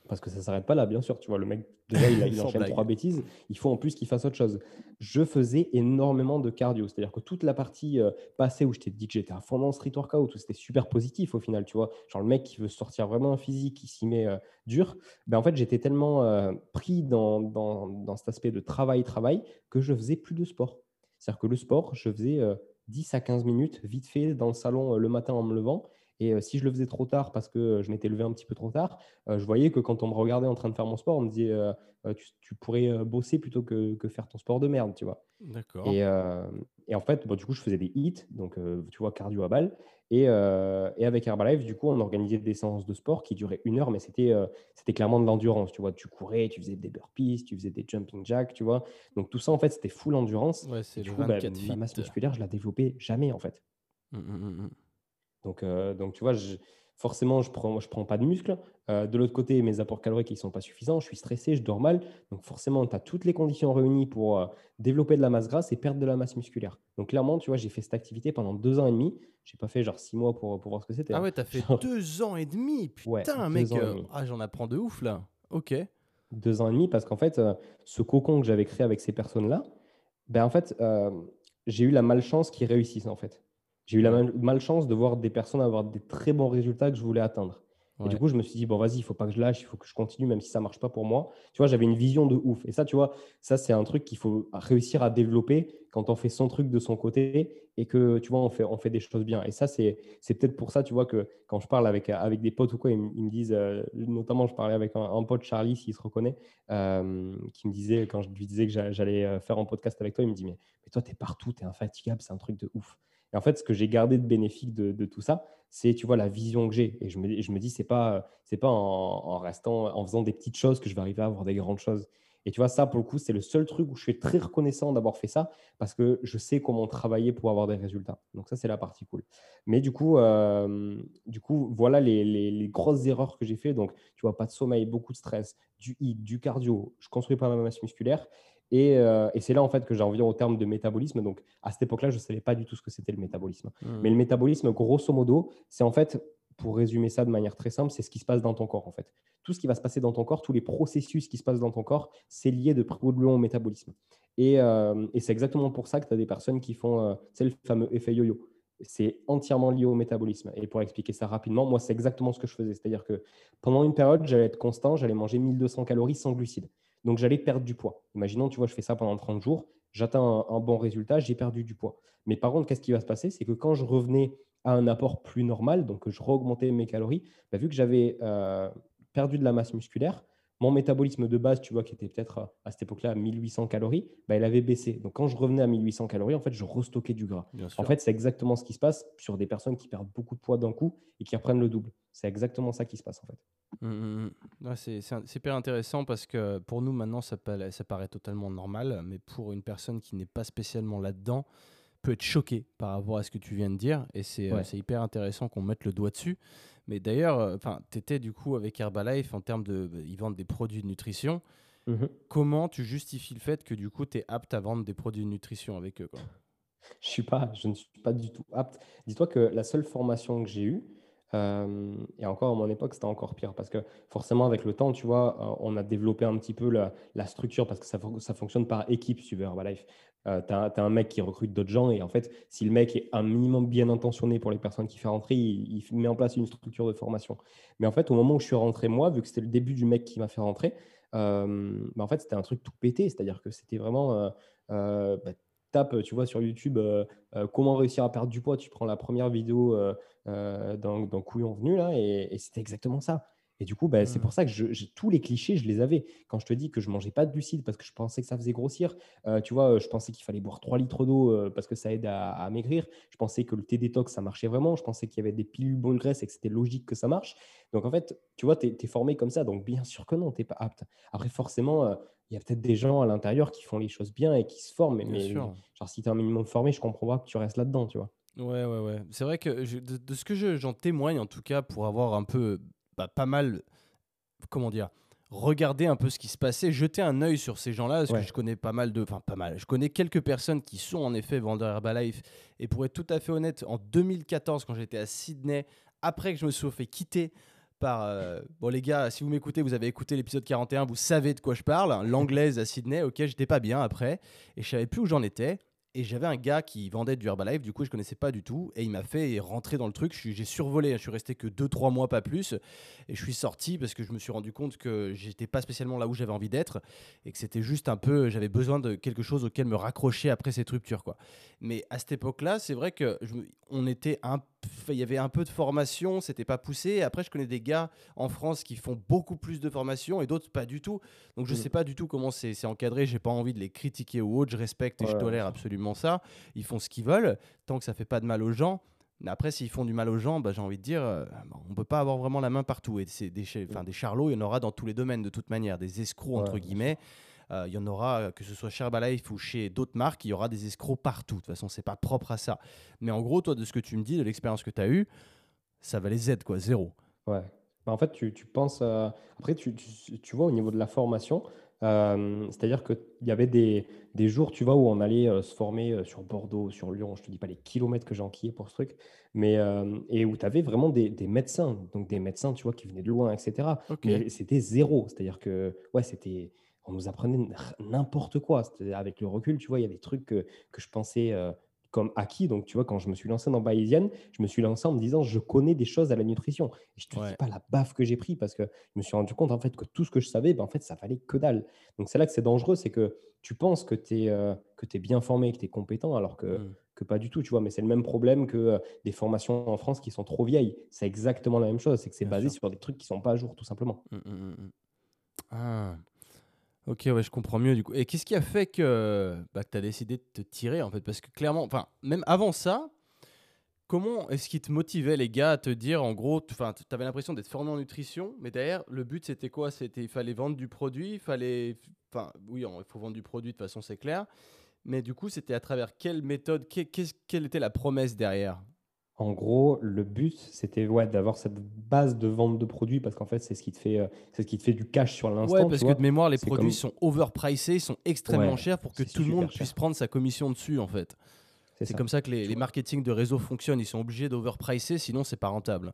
parce que ça s'arrête pas là, bien sûr. Tu vois, le mec, déjà, il, a- il Sans enchaîne trois bêtises. Il faut en plus qu'il fasse autre chose. Je faisais énormément de cardio. C'est-à-dire que toute la partie euh, passée où je t'ai dit que j'étais à fond dans street workout, où c'était super positif au final, tu vois. Genre le mec qui veut sortir vraiment un physique, qui s'y met euh, dur. Ben, en fait, j'étais tellement euh, pris dans, dans, dans cet aspect de travail-travail que je faisais plus de sport. C'est-à-dire que le sport, je faisais euh, 10 à 15 minutes vite fait dans le salon le matin en me levant. Et euh, si je le faisais trop tard parce que euh, je m'étais levé un petit peu trop tard, euh, je voyais que quand on me regardait en train de faire mon sport, on me disait tu, tu pourrais bosser plutôt que, que faire ton sport de merde, tu vois. D'accord. Et, et en fait, bon, du coup, je faisais des hits, donc tu vois, cardio à balle. Et, euh, et avec Herbalife, du coup, on organisait des séances de sport qui duraient une heure, mais c'était euh, c'était clairement de l'endurance, tu vois. Tu courais, tu faisais des burpees, tu faisais des jumping jacks, tu vois. Donc tout ça, en fait, c'était full endurance. Ouais, c'est du coup, bah, 24 ma masse musculaire, je la développais jamais, en fait. Mm, mm, mm, mm. Donc, euh, donc tu vois, je- forcément, je prends, je prends pas de muscle. Euh, de l'autre côté, mes apports caloriques, ils sont pas suffisants. Je suis stressé, je dors mal. Donc, forcément, tu as toutes les conditions réunies pour euh, développer de la masse grasse et perdre de la masse musculaire. Donc, clairement, tu vois, j'ai fait cette activité pendant deux ans et demi. J'ai pas fait genre six mois pour, pour voir ce que c'était. Ah hein. ouais, t'as fait Genre- deux ans et demi. Putain, mec. euh. Ah, j'en apprends de ouf là. Ok. deux ans et demi parce qu'en fait, ce cocon que j'avais créé avec ces personnes-là, ben en fait, j'ai eu la malchance qu'ils réussissent en fait. J'ai eu la malchance de voir des personnes avoir des très bons résultats que je voulais atteindre. Et du coup, je me suis dit, bon, vas-y, il faut pas que je lâche, il faut que je continue, même si ça marche pas pour moi. Tu vois, j'avais une vision de ouf. Et ça, tu vois, ça, c'est un truc qu'il faut réussir à développer quand on fait son truc de son côté et que, tu vois, on fait, on fait des choses bien. Et ça, c'est c'est peut-être pour ça, tu vois, que quand je parle avec, avec des potes ou quoi, ils, me ils me disent, euh, notamment, je parlais avec un, un pote, Charlie, s'il se reconnaît, euh, qui me disait, quand je lui disais que j'a- j'allais euh, faire un podcast avec toi, il me dit, mais, mais toi, tu es partout, tu es infatigable, c'est un truc de ouf. Et en fait, ce que j'ai gardé de bénéfique de, tout ça, c'est, tu vois, la vision que j'ai. Et je me, dis, c'est pas, c'est pas en, restant, en faisant des petites choses que je vais arriver à avoir des grandes choses. Et tu vois, ça, pour le coup, c'est le seul truc où je suis très reconnaissant d'avoir fait ça parce que je sais comment travailler pour avoir des résultats. Donc ça, c'est la partie cool. Mais du coup, euh, du coup voilà les grosses erreurs que j'ai fait. Donc, tu vois, pas de sommeil, beaucoup de stress, du hit, du cardio. Je construis pas ma masse musculaire. Et, euh, et c'est là, en fait, que j'en viens au terme de métabolisme. Donc, à cette époque-là, je ne savais pas du tout ce que c'était le métabolisme. Mm. Mais le métabolisme, grosso modo, c'est en fait, pour résumer ça de manière très simple, c'est ce qui se passe dans ton corps, en fait. Tout ce qui va se passer dans ton corps, tous les processus qui se passent dans ton corps, c'est lié de près ou de loin au métabolisme. Et, euh, et c'est exactement pour ça que tu as des personnes qui font, euh, c'est le fameux effet yo-yo. C'est entièrement lié au métabolisme. Et pour expliquer ça rapidement, moi, c'est exactement ce que je faisais. C'est-à-dire que pendant une période, j'allais être constant, j'allais manger 1200 calories sans glucides. Donc, j'allais perdre du poids. Imaginons, tu vois, je fais ça pendant 30 jours, j'atteins un, bon résultat, j'ai perdu du poids. Mais par contre, qu'est-ce qui va se passer? C'est que quand je revenais à un apport plus normal, donc que je re-augmentais mes calories, bah, vu que j'avais euh, perdu de la masse musculaire, mon métabolisme de base, tu vois, qui était peut-être à, à cette époque-là à 1800 calories, bah, il avait baissé. Donc quand je revenais à 1800 calories, en fait, je restockais du gras. En fait, c'est exactement ce qui se passe sur des personnes qui perdent beaucoup de poids d'un coup et qui reprennent le double. C'est exactement ça qui se passe en fait. Mm, mm, mm. Ouais, c'est hyper intéressant parce que pour nous maintenant ça paraît totalement normal, mais pour une personne qui n'est pas spécialement là-dedans, peut être choquée par rapport à ce que tu viens de dire et c'est euh, Ouais. hyper intéressant qu'on mette le doigt dessus. Mais d'ailleurs, enfin, tu étais du coup avec Herbalife en termes de, ils vendent des produits de nutrition. Mhm. Comment tu justifies le fait que du coup tu es apte à vendre des produits de nutrition avec eux quoi? Je, suis pas, je ne suis pas du tout apte. Dis-toi que la seule formation que j'ai eue, euh, et encore à mon époque, c'était encore pire parce que forcément, avec le temps, tu vois, euh, on a développé un petit peu la, structure parce que ça, fon- ça fonctionne par équipe, tu veux, Herbalife. Euh, tu as, un mec qui recrute d'autres gens et en fait, si le mec est un minimum bien intentionné pour les personnes qu'il fait rentrer, il, met en place une structure de formation. Mais en fait, au moment où je suis rentré, moi, vu que c'était le début du mec qui m'a fait rentrer, euh, bah, en fait, c'était un truc tout pété. C'est-à-dire que c'était vraiment. bah, tape, tu vois, sur YouTube, comment réussir à perdre du poids. Tu prends la première vidéo euh, d'un d'un couillon venu, là, et, et c'était exactement ça. Et du coup, bah, c'est Mhm. pour ça que je- tous les clichés, je les avais. Quand je te dis que je mangeais pas de glucides parce que je pensais que ça faisait grossir, euh, tu vois, je pensais qu'il fallait boire 3 litres d'eau euh, parce que ça aide à, à maigrir. Je pensais que le thé détox, ça marchait vraiment. Je pensais qu'il y avait des pilules bonne graisse et que c'était logique que ça marche. Donc, en fait, tu vois, tu es, formé comme ça. Donc, bien sûr que non, tu n'es pas apte. Après, forcément, euh, il y a peut-être des gens à l'intérieur qui font les choses bien et qui se forment. Mais, genre, si tu es un minimum formé, je comprends pas que tu restes là-dedans, tu vois. Ouais, ouais, ouais. C'est vrai que je- de, de ce que je- j'en témoigne, en tout cas, pour avoir un peu, bah, pas mal, comment dire, regardé un peu ce qui se passait, jeter un œil sur ces gens-là, parce Ouais. que je connais pas mal de, enfin pas mal, je connais quelques personnes qui sont en effet vendeurs Herbalife. Et pour être tout à fait honnête, en 2014, quand j'étais à Sydney, après que je me sois fait quitter par. euh, Bon, les gars, si vous m'écoutez, vous avez écouté l'épisode 41, vous savez de quoi je parle. L'anglaise à Sydney, ok, j'étais pas bien après. Et je savais plus où j'en étais. Et j'avais un gars qui vendait du Herbalife, du coup, je connaissais pas du tout. Et il m'a fait rentrer dans le truc. J'ai survolé, je suis resté que 2-3 mois, pas plus. Et je suis sorti parce que je me suis rendu compte que j'étais pas spécialement là où j'avais envie d'être. Et que c'était juste un peu. J'avais besoin de quelque chose auquel me raccrocher après cette rupture, quoi. Mais à cette époque-là, c'est vrai que on était un, il y avait un peu de formation, c'était pas poussé. Après, je connais des gars en France qui font beaucoup plus de formation et d'autres pas du tout. Donc je Mm. sais pas du tout comment c'est encadré. J'ai pas envie de les critiquer ou autre. Je respecte et je tolère absolument ça. Ils font ce qu'ils veulent tant que ça fait pas de mal aux gens. Mais après, s'ils font du mal aux gens, bah, j'ai envie de dire, euh, on peut pas avoir vraiment la main partout. Et c'est des, enfin, des charlots, il y en aura dans tous les domaines de toute manière. Des escrocs, entre Ouais, guillemets. Euh, Il y en aura, euh, que ce soit chez Herbalife ou chez d'autres marques, il y aura des escrocs partout. De toute façon, c'est pas propre à ça. Mais en gros, toi, de ce que tu me dis, de l'expérience que tu as eue, ça valait Z, quoi, zéro. Ouais. Bah, en fait, tu, tu penses. euh, Après, tu, tu- tu vois, au niveau de la formation, euh, c'est-à-dire qu'il y avait des, des jours, tu vois, où on allait euh, se former euh, sur Bordeaux, sur Lyon. Je te dis pas les kilomètres que j'ai enquillés pour ce truc, mais et où tu avais vraiment des, des médecins, donc des médecins, tu vois, qui venaient de loin, etc. Mais c'était zéro. C'est-à-dire que, ouais, c'était. On nous apprenait n'importe quoi. C'était- Avec le recul, tu vois, il y a des trucs que, que je pensais euh, comme acquis. Donc, tu vois, quand je me suis lancé dans Bayesian, je me suis lancé en me disant, je connais des choses à la nutrition. Et je te Ouais. dis pas la baffe que j'ai pris parce que je me suis rendu compte, en fait, que tout ce que je savais, ben, en fait, ça valait que dalle. Donc, c'est là que c'est dangereux, c'est que tu penses que tu es, euh, es bien formé, que tu es compétent, alors que, Mm. que pas du tout, tu vois. Mais c'est le même problème que euh, des formations en France qui sont trop vieilles. C'est exactement la même chose. C'est que c'est basé sûr. sur des trucs qui sont pas à jour, tout simplement. Mm, mm, mm, mm. Ah. Ok, ouais, je comprends mieux du coup. Et qu'est-ce qui a fait que, bah, tu as décidé de te tirer en fait? Parce que clairement, même avant ça, comment est-ce qui te motivait les gars à te dire en gros, tu avais l'impression d'être formé en nutrition, mais derrière, le but c'était quoi? C'était il fallait vendre du produit, il fallait. Enfin, oui, il faut vendre du produit de toute façon, c'est clair. Mais du coup, c'était à travers quelle méthode? Quelle était la promesse derrière? En gros, le but, c'était ouais, d'avoir cette base de vente de produits parce qu'en fait, c'est ce qui te fait, euh, c'est ce qui te fait du cash sur l'instant. Ouais, tu parce que vois. de mémoire, les produits comme- sont overpricés, ils sont extrêmement Ouais, chers pour que tout le monde cher. puisse prendre sa commission dessus en fait. C'est comme ça que les, les marketing de réseau fonctionnent. Ils sont obligés d'overpricer, sinon c'est pas rentable.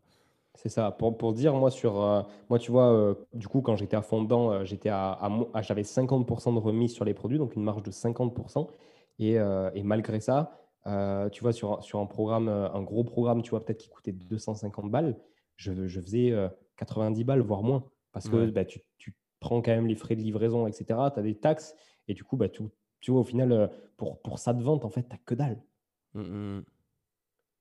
C'est ça. Pour, pour dire, moi, sur, euh, moi, tu vois, euh, du coup, quand j'étais à fond dedans, j'étais à, à j'avais 50% de remise sur les produits, donc une marge de 50%. Et, et malgré ça, euh, tu vois, sur, un- sur un programme, euh, un gros programme, tu vois, peut-être qui coûtait 250 balles, je, je faisais euh, 90 balles, voire moins. Parce que Ouais. bah, tu, tu prends quand même les frais de livraison, etc. Tu as des taxes. Et du coup, bah, tu, tu vois, au final, euh, pour, pour ça de vente, en fait, tu que dalle. Mm, mm.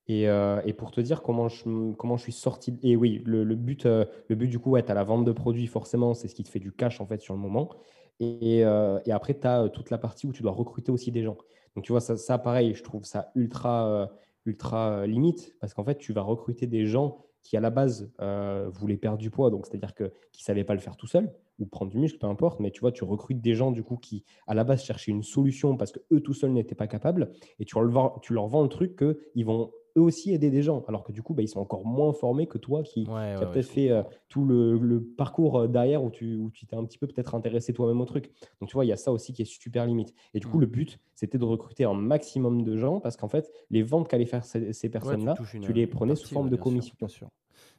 Et, euh, et pour te dire comment je, comment je suis sorti. Et oui, le, le but, euh, le but du coup, ouais, tu as la vente de produits, forcément, c'est ce qui te fait du cash en fait sur le moment. Et, euh, et après, tu as toute la partie où tu dois recruter aussi des gens. Donc, tu vois, ça, pareil, je trouve ça ultra, euh, euh, limite parce qu'en fait, tu vas recruter des gens qui, à la base, euh, voulaient perdre du poids, donc c'est-à-dire que, qui ne savaient pas le faire tout seul ou prendre du muscle, peu importe. Mais tu vois, tu recrutes des gens du coup qui, à la base, cherchaient une solution parce que eux tout seuls n'étaient pas capables et tu leur, vends- tu leur vends le truc qu'ils vont eux aussi aider des gens, alors que du coup, bah, ils sont encore moins formés que toi qui, Ouais, qui ouais, a peut-être fait euh, tout le, le parcours euh, derrière où tu où tu t'es un petit peu peut-être intéressé toi-même au truc. Donc, tu vois, il y a ça aussi qui est super limite. Et du coup, Mm. le but, c'était de recruter un maximum de gens parce qu'en fait, les ventes qu'allaient faire ces, ces Ouais, tu personnes-là, une- tu les prenais sous forme de commission. bien sûr.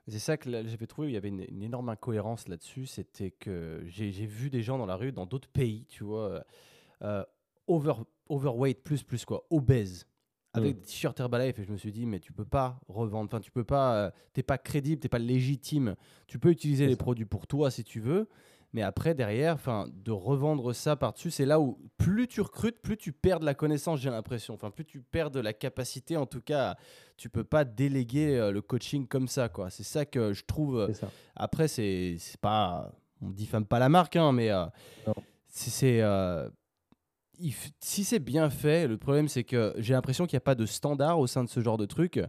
C'est ça que j'avais trouvé, où il y avait une, une énorme incohérence là-dessus. C'était que j'ai j'ai vu des gens dans la rue, dans d'autres pays, tu vois, euh, over, overweight plus plus quoi, obèses, avec Mm. des t-shirts Herbalife. Et je me suis dit, mais tu peux pas revendre, enfin, tu peux pas, euh, t'es pas crédible, t'es pas légitime. Tu peux utiliser les ça. produits pour toi si tu veux, mais après, derrière, enfin, de revendre ça par-dessus, c'est là où plus tu recrutes, plus tu perds de la connaissance, j'ai l'impression. Enfin, plus tu perds de la capacité, en tout cas, tu peux pas déléguer euh, le coaching comme ça, quoi. C'est ça que je trouve. euh. Après, c'est pas. On diffame pas la marque, hein, mais c'est. c'est, euh, il f- si c'est bien fait, le problème c'est que j'ai l'impression qu'il n'y a pas de standard au sein de ce genre de truc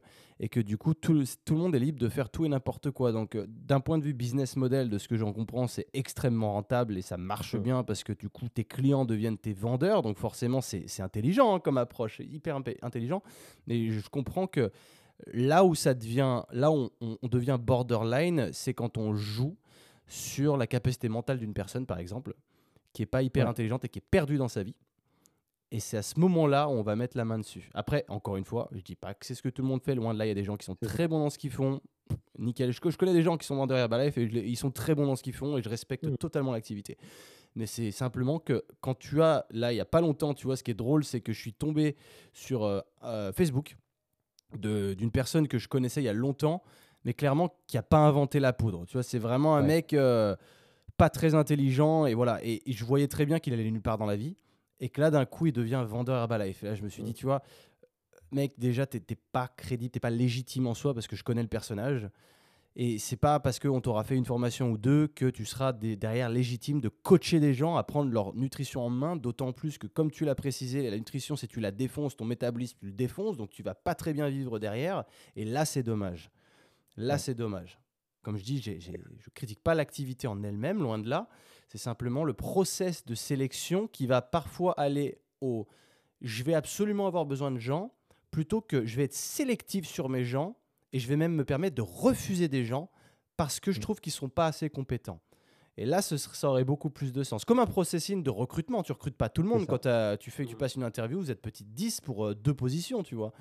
et que du coup tout le, tout le monde est libre de faire tout et n'importe quoi. Donc euh, d'un point de vue business model, de ce que j'en comprends, c'est extrêmement rentable et ça marche Mm. bien parce que du coup tes clients deviennent tes vendeurs. Donc forcément c'est intelligent hein, comme approche, hyper intelligent. Mais je comprends que là où ça devient, là où on, on devient borderline, c'est quand on joue sur la capacité mentale d'une personne, par exemple, qui est pas hyper Ouais. intelligente et qui est perdue dans sa vie. Et c'est à ce moment-là où on va mettre la main dessus. Après, encore une fois, je dis pas que c'est ce que tout le monde fait. Loin de là, il y a des gens qui sont très bons dans ce qu'ils font. Nickel. Je, je connais des gens qui sont vendeurs Herbalife et ils sont très bons dans ce qu'ils font et je respecte totalement l'activité. Mais c'est simplement que quand tu as, là, il n'y a pas longtemps, tu vois, ce qui est drôle, c'est que je suis tombé sur euh, euh, Facebook d'une personne que je connaissais il y a longtemps, mais clairement qui n'a pas inventé la poudre. Tu vois, c'est vraiment un Ouais. mec euh, pas très intelligent et voilà. Et, et je voyais très bien qu'il allait nulle part dans la vie et que là, d'un coup, il devient vendeur Herbalife. Et là, je me suis dit, Mm. tu vois, mec, déjà, t'es pas crédible, t'es pas légitime en soi parce que je connais le personnage. Et c'est pas parce qu'on t'aura fait une formation ou deux que tu seras des- derrière légitime de coacher des gens à prendre leur nutrition en main, d'autant plus que, comme tu l'as précisé, la nutrition, c'est tu la défonces, ton métabolisme, tu le défonces, donc tu vas pas très bien vivre derrière. Et là, c'est dommage. Là, Ouais. c'est dommage. Comme je dis, j'ai- j'ai- je critique pas l'activité en elle-même, loin de là. C'est simplement le process de sélection qui va parfois aller au je vais absolument avoir besoin de gens plutôt que je vais être sélectif sur mes gens et je vais même me permettre de refuser des gens parce que je Mm. trouve qu'ils sont pas assez compétents. Et là, ce ça aurait beaucoup plus de sens. Comme un processing de recrutement, tu recrutes pas tout le monde. Quand tu fais, tu Mm. passes une interview, vous êtes petit 10 pour euh, deux positions, tu vois.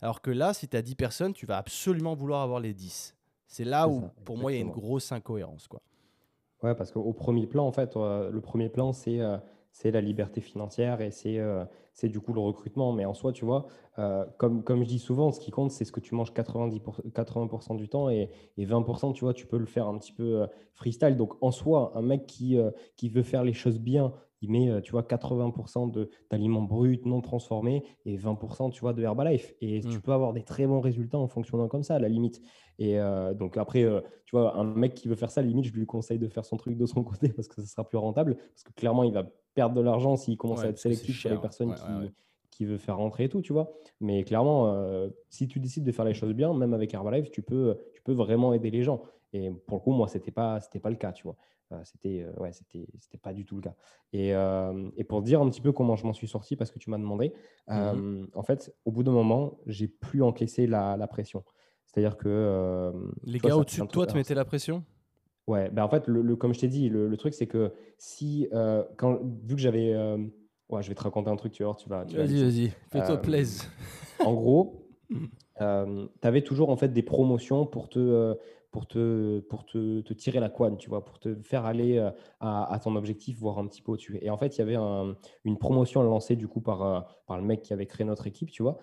Alors que là, si tu as 10 personnes, tu vas absolument vouloir avoir les 10. C'est là où, ça, pour moi, il y a une grosse incohérence. Quoi. Ouais, parce qu'au premier plan, en fait, euh, le premier plan, c'est euh, c'est la liberté financière et c'est euh, c'est du coup le recrutement. Mais en soi, tu vois, comme, comme je dis souvent, ce qui compte, c'est ce que tu manges 90 pour- 80% du temps et, et 20%, tu vois, tu peux le faire un petit peu freestyle. Donc en soi, un mec qui, qui veut faire les choses bien, il met, tu vois, 80% de- d'aliments bruts, non transformés et 20%, tu vois, de Herbalife. Et Mm. tu peux avoir des très bons résultats en fonctionnant comme ça, à la limite. Et euh, donc après, euh, tu vois, un mec qui veut faire ça, limite, je lui conseille de faire son truc de son côté parce que ce sera plus rentable. Parce que clairement, il va perdre de l'argent s'il commence Ouais, à être sélectif sur les personnes Ouais, qui, ouais, qui veut faire rentrer et tout, tu vois. Mais clairement, euh, si tu décides de faire les choses bien, même avec Herbalife, tu peux, tu peux vraiment aider les gens. Et pour le coup, moi, c'était pas, c'était pas le cas, tu vois. Euh, c'était, euh, ouais, c'était, c'était pas du tout le cas. Et, et pour dire un petit peu comment je m'en suis sorti, parce que tu m'as demandé, Mhm. en fait, au bout d'un moment, j'ai plus encaissé la, la pression. C'est-à-dire que. euh, Les gars au-dessus de toi te mettaient la pression? Ouais, ben en fait, le, le- comme je t'ai dit, le, le truc, c'est que si, euh, quand, vu que j'avais. euh, ouais, je vais te raconter un truc, tu vois, tu vas. tu vas Vas-y, vas-y, fais-toi plaisir. En gros, tu avais toujours en fait des promotions pour te, pour te, pour te, te tirer la couenne, tu vois, pour te faire aller à, à ton objectif, voire un petit peu au-dessus. Et en fait, il y avait un- une promotion lancée du coup par, par le mec qui avait créé notre équipe, tu vois.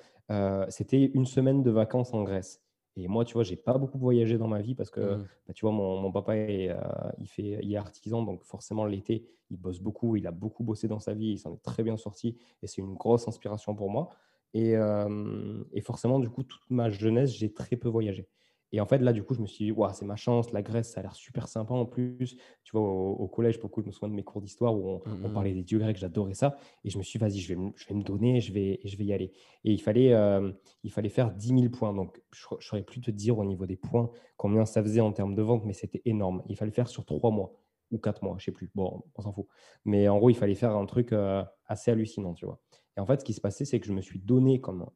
C'était une semaine de vacances en Grèce. Et moi, tu vois, j'ai pas beaucoup voyagé dans ma vie parce que, Mm. bah, tu vois, mon, mon papa est, euh, il fait, il est artisan, donc forcément l'été, il bosse beaucoup, il a beaucoup bossé dans sa vie, il s'en est très bien sorti, et c'est une grosse inspiration pour moi. Et, euh, et forcément, du coup, toute ma jeunesse, j'ai très peu voyagé. Et en fait, là, du coup, je me suis dit, c'est ma chance, la Grèce, ça a l'air super sympa en plus. Tu vois, au, au collège, beaucoup, je me souviens de mes cours d'histoire où on, on Mhm. parlait des dieux grecs, j'adorais ça. Et je me suis dit, vas-y, je vais, me- je vais me donner, je vais, je vais y aller. Et il fallait, euh, il fallait faire 10 000 points. Donc, je ne saurais plus te dire au niveau des points combien ça faisait en termes de vente, mais c'était énorme. Il fallait faire sur 3 mois ou 4 mois, je sais plus. Bon, on s'en fout. Mais en gros, il fallait faire un truc euh, assez hallucinant, tu vois. Et en fait, ce qui se passait, c'est que je me suis donné comme,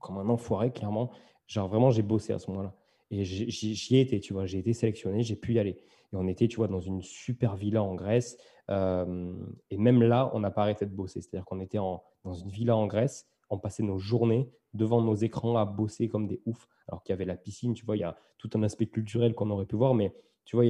comme un enfoiré, clairement. Genre, vraiment, j'ai bossé à ce moment-là. Et j'y j'y ai été, tu vois. J'ai été sélectionné, j'ai pu y aller. Et on était, tu vois, dans une super villa en Grèce. Euh, et même là, on n'a pas arrêté de bosser. C'est-à-dire qu'on était en- dans une villa en Grèce, on passait nos journées devant nos écrans à bosser comme des oufs. Alors qu'il y avait la piscine, tu vois, il y a tout un aspect culturel qu'on aurait pu voir, mais tu vois,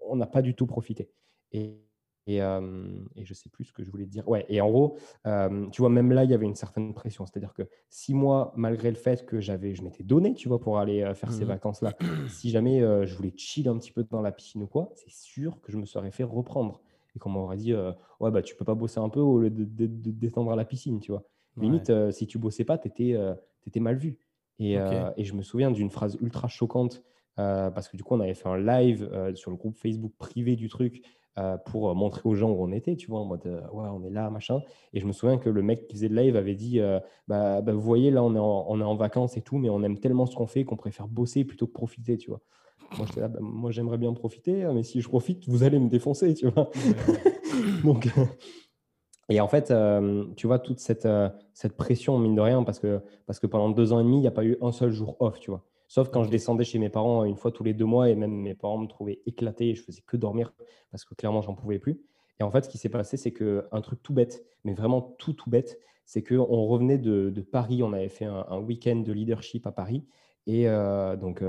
on n'a pas du tout profité. Et, et, euh, et je sais plus ce que je voulais te dire. Ouais, et en gros, euh, tu vois, même là, il y avait une certaine pression. C'est-à-dire que si moi, malgré le fait que j'avais, je m'étais donné, tu vois, pour aller faire ces Mhm. vacances-là, si jamais euh, je voulais chill un petit peu dans la piscine ou quoi, c'est sûr que je me serais fait reprendre. Et qu'on m'aurait dit, ouais, bah, tu peux pas bosser un peu au lieu de, de, de descendre à la piscine, tu vois. Limite, si tu bossais pas, tu étais, mal vu. Et, et je me souviens d'une phrase ultra choquante, parce que du coup, on avait fait un live sur le groupe Facebook privé du truc euh, pour euh, montrer aux gens où on était, tu vois, en mode, euh, ouais, on est là, machin. Et je me souviens que le mec qui faisait le live avait dit, euh, bah, bah, vous voyez, là, on est, en, on est en vacances et tout, mais on aime tellement ce qu'on fait qu'on préfère bosser plutôt que profiter, tu vois. Moi, j'étais là, bah, moi, j'aimerais bien profiter, hein, mais si je profite, vous allez me défoncer, tu vois. Donc, et en fait, tu vois, toute cette, cette pression, mine de rien, parce que, parce que pendant deux ans et demi, il n'y a pas eu un seul jour off, tu vois. Sauf quand je descendais chez mes parents une fois tous les deux mois, et même mes parents me trouvaient éclaté, et je faisais que dormir, parce que clairement, j'en pouvais plus. Et en fait, ce qui s'est passé, c'est qu'un truc tout bête, mais vraiment tout, tout bête, c'est qu'on revenait de, Paris, on avait fait un, week-end de leadership à Paris. Et donc,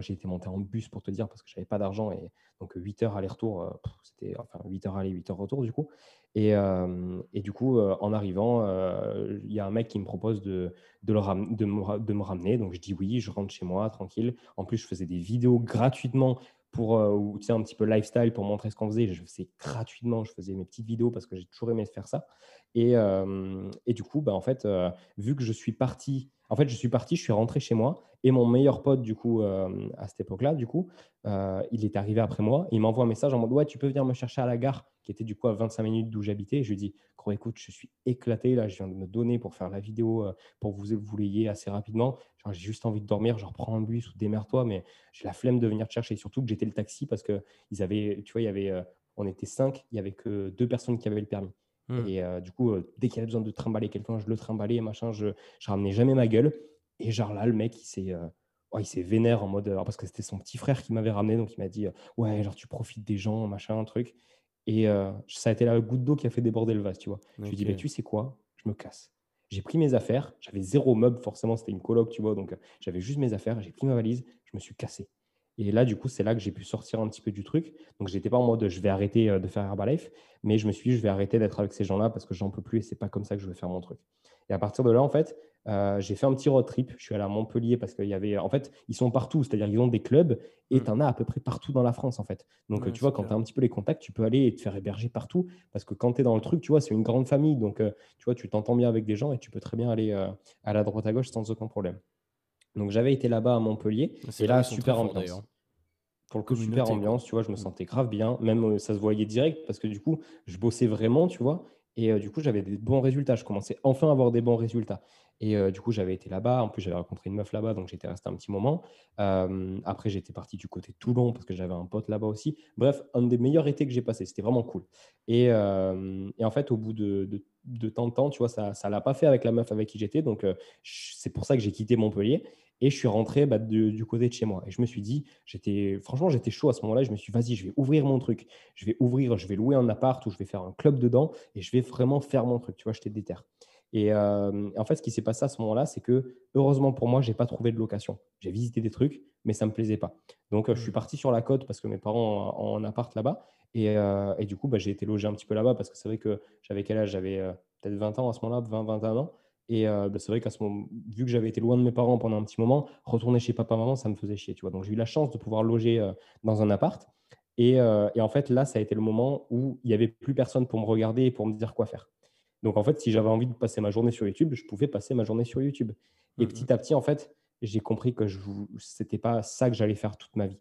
j'ai été monté en bus pour te dire, parce que je n'avais pas d'argent. Et donc, 8 heures aller-retour, c'était enfin 8 heures aller, 8 heures retour, du coup. Et, et du coup, en arrivant, il y a un mec qui me propose de, de, le de, me, de, me, ramener. Donc, je dis oui, je rentre chez moi, tranquille. En plus, je faisais des vidéos gratuitement pour tu sais, un petit peu lifestyle pour montrer ce qu'on faisait. Je faisais gratuitement, je faisais mes petites vidéos parce que j'ai toujours aimé faire ça. Et, et du coup, bah, en fait, vu que je suis parti en fait, je suis parti, je suis rentré chez moi et mon meilleur pote, du coup, euh, à cette époque-là, du coup, euh, il est arrivé après moi. Il m'envoie un message en mode Ouais, tu peux venir me chercher à la gare, qui était du coup à 25 minutes d'où j'habitais. Je lui dis Gros, écoute, je suis éclaté. Là, je viens de me donner pour faire la vidéo, euh, pour que vous vous l'ayez assez rapidement. J'ai juste envie de dormir. Genre, prends un bus ou démerde-toi, mais j'ai la flemme de venir te chercher. Surtout que j'étais le taxi parce que ils avaient, tu vois, il y avait, on était cinq, il y avait que deux personnes qui avaient le permis. Mmh. Et du coup, dès qu'il y avait besoin de trimballer quelqu'un, je le trimballais, machin, je, je ramenais jamais ma gueule. Et genre là, le mec, il s'est, euh, il s'est vénère en mode. parce que c'était son petit frère qui m'avait ramené, donc il m'a dit euh, Ouais, genre tu profites des gens, machin, un truc. Et euh, ça a été la goutte d'eau qui a fait déborder le vase, tu vois. Je lui dit bah, Tu sais quoi? Je me casse. J'ai pris mes affaires. J'avais zéro meuble, forcément, c'était une coloc, tu vois. Donc j'avais juste mes affaires. J'ai pris ma valise. Je me suis cassé. Et là, du coup, c'est là que j'ai pu sortir un petit peu du truc. Donc, j'étais pas en mode je vais arrêter de faire Herbalife, mais je me suis dit je vais arrêter d'être avec ces gens-là parce que j'en peux plus et c'est pas comme ça que je veux faire mon truc. Et à partir de là, en fait, euh, j'ai fait un petit road trip. Je suis allé à Montpellier parce qu'il y avait. En fait, ils sont partout, c'est-à-dire qu'ils ont des clubs et mmh. tu en as à peu près partout dans la France, en fait. Donc, tu vois, quand tu as un petit peu les contacts, tu peux aller et te faire héberger partout parce que quand tu es dans le truc, tu vois, c'est une grande famille. Donc, euh, tu vois, tu t'entends bien avec des gens et tu peux très bien aller euh, à la droite à gauche sans aucun problème. Donc, j'avais été là-bas à Montpellier et là, super ambiance. pour le coup, super ambiance, tu vois, je me mmh. sentais grave bien. Même ça se voyait direct parce que du coup, je bossais vraiment, tu vois. Et du coup, j'avais des bons résultats. Je commençais enfin à avoir des bons résultats. Et du coup, j'avais été là-bas. En plus, j'avais rencontré une meuf là-bas, donc j'étais resté un petit moment. après, j'étais parti du côté Toulon parce que j'avais un pote là-bas aussi. Bref, un des meilleurs étés que j'ai passé. C'était vraiment cool. Et, en fait, au bout de, de, tant de temps, tu vois, ça ne l'a pas fait avec la meuf avec qui j'étais. Donc, c'est pour ça que j'ai quitté Montpellier. Et je suis rentré bah, du côté de chez moi. Et je me suis dit, j'étais, franchement, j'étais chaud à ce moment-là. Je me suis dit, vas-y, je vais ouvrir mon truc. Je vais ouvrir, je vais louer un appart ou je vais faire un club dedans et je vais vraiment faire mon truc. Tu vois, j'étais déter. Et en fait, ce qui s'est passé à ce moment-là, c'est que heureusement pour moi, je n'ai pas trouvé de location. J'ai visité des trucs, mais ça ne me plaisait pas. Donc, je suis mmh. parti sur la côte parce que mes parents ont un appart là-bas. Et, et, du coup, bah, j'ai été logé un petit peu là-bas parce que c'est vrai que j'avais quel âge? J'avais peut-être 20 ans à ce moment-là, 20, 21 ans. Et bah, c'est vrai qu'à ce moment, vu que j'avais été loin de mes parents pendant un petit moment, retourner chez papa, maman, ça me faisait chier. Tu vois. Donc, j'ai eu la chance de pouvoir loger dans un appart. Et, et, en fait, là, ça a été le moment où il n'y avait plus personne pour me regarder et pour me dire quoi faire. Donc, en fait, si j'avais envie de passer ma journée sur YouTube, je pouvais passer ma journée sur YouTube. Et mmh petit à petit, en fait, j'ai compris que ce n'était pas ça que j'allais faire toute ma vie.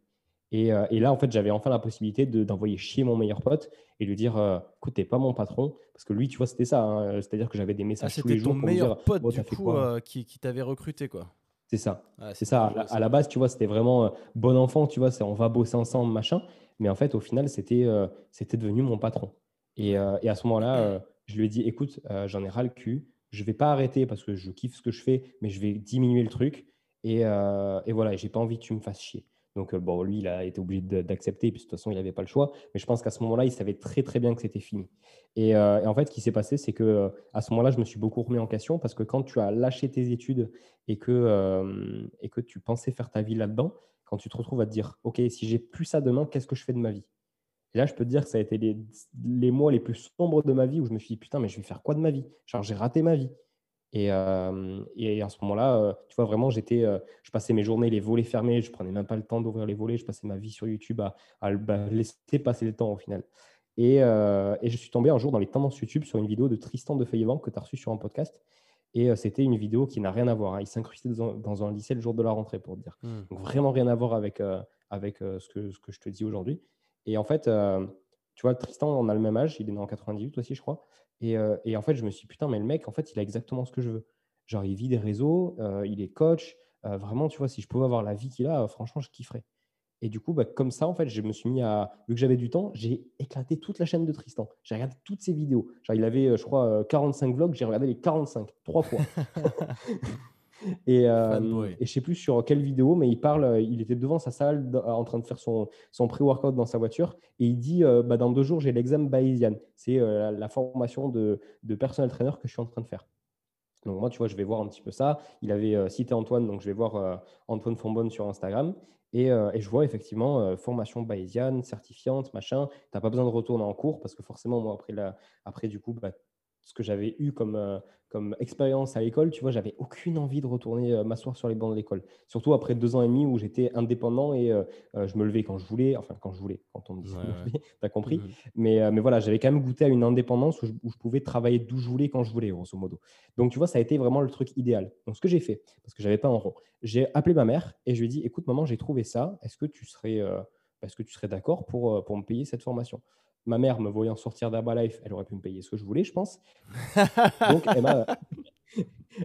Et, euh, et là, en fait, j'avais enfin la possibilité d'envoyer chier mon meilleur pote et lui dire euh, Écoute, t'es pas mon patron. Parce que lui, tu vois, c'était ça. Hein. C'est-à-dire que j'avais des messages ah, tous les jours. C'était ton meilleur pote, du coup, euh, qui, qui t'avait recruté, quoi. C'est ça. c'est ça. À, la base, tu vois, c'était vraiment bon enfant, tu vois, c'est on va bosser ensemble, machin. Mais en fait, au final, c'était c'était devenu mon patron. Et, et à ce moment-là, je lui ai dit, écoute, j'en ai ras le cul, je vais pas arrêter parce que je kiffe ce que je fais, mais je vais diminuer le truc. Et, et voilà, j'ai pas envie que tu me fasses chier. Donc, euh, bon, lui, il a été obligé d'accepter, puis de toute façon, il n'avait pas le choix. Mais je pense qu'à ce moment-là, il savait très, très bien que c'était fini. Et, en fait, ce qui s'est passé, c'est que à ce moment-là, je me suis beaucoup remis en question parce que quand tu as lâché tes études et que, et que tu pensais faire ta vie là-dedans, quand tu te retrouves à te dire, OK, si j'ai plus ça demain, qu'est-ce que je fais de ma vie? Et là, je peux te dire que ça a été les, mois les plus sombres de ma vie où je me suis dit, putain, mais je vais faire quoi de ma vie? Genre, j'ai raté ma vie. Et, euh, et à ce moment-là, euh, tu vois, vraiment, j'étais, euh, je passais mes journées les volets fermés, je prenais même pas le temps d'ouvrir les volets, je passais ma vie sur YouTube à, à, bah, laisser passer le temps au final. Et, et, je suis tombé un jour dans les tendances YouTube sur une vidéo de Tristan de Feuillevent que tu as reçu sur un podcast. Et c'était une vidéo qui n'a rien à voir. Hein. Il s'incrustait dans, un lycée le jour de la rentrée, pour te dire. Mmh. Donc vraiment rien à voir avec, avec ce, que, ce que je te dis aujourd'hui. Et en fait, tu vois, Tristan, on a le même âge, il est né en 98 aussi, je crois. Et, euh, et, en fait, je me suis dit, putain, mais le mec, en fait, il a exactement ce que je veux. Genre, il vit des réseaux, euh, il est coach. vraiment, tu vois, si je pouvais avoir la vie qu'il a, franchement, je kifferais. Et du coup, bah, comme ça, en fait, je me suis mis à. Vu que j'avais du temps, j'ai éclaté toute la chaîne de Tristan. J'ai regardé toutes ses vidéos. Genre, il avait, je crois, 45 vlogs, j'ai regardé les 45, trois fois. Et, euh, et je sais plus sur quelle vidéo, mais il parle, il était devant sa salle en train de faire son, son pré-workout dans sa voiture et il dit euh, bah, Dans deux jours, j'ai l'examen Bayesian. C'est euh, la, formation de, de personnel trainer que je suis en train de faire. Donc, moi, tu vois, je vais voir un petit peu ça. Il avait cité Antoine, donc je vais voir Antoine Fonbonne sur Instagram. Et, et, je vois effectivement formation Bayesian, certifiante, machin. Tu n'as pas besoin de retourner en cours parce que forcément, moi, après, la, après du coup, bah, ce que j'avais eu comme, euh, comme expérience à l'école, tu vois, j'avais aucune envie de retourner euh, m'asseoir sur les bancs de l'école. Surtout après deux ans et demi où j'étais indépendant et euh, je me levais quand je voulais, enfin quand je voulais, quand on me dit tu as compris. Mmh mais, mais voilà, j'avais quand même goûté à une indépendance où je, où je pouvais travailler d'où je voulais, quand je voulais, grosso modo. Donc tu vois, ça a été vraiment le truc idéal. Donc ce que j'ai fait, parce que j'avais pas un rond, j'ai appelé ma mère et je lui ai dit, écoute maman, j'ai trouvé ça, est-ce que tu serais, est-ce que tu serais d'accord pour, pour me payer cette formation? Ma mère, me voyant sortir d'Herbalife, elle aurait pu me payer ce que je voulais, je pense. Donc,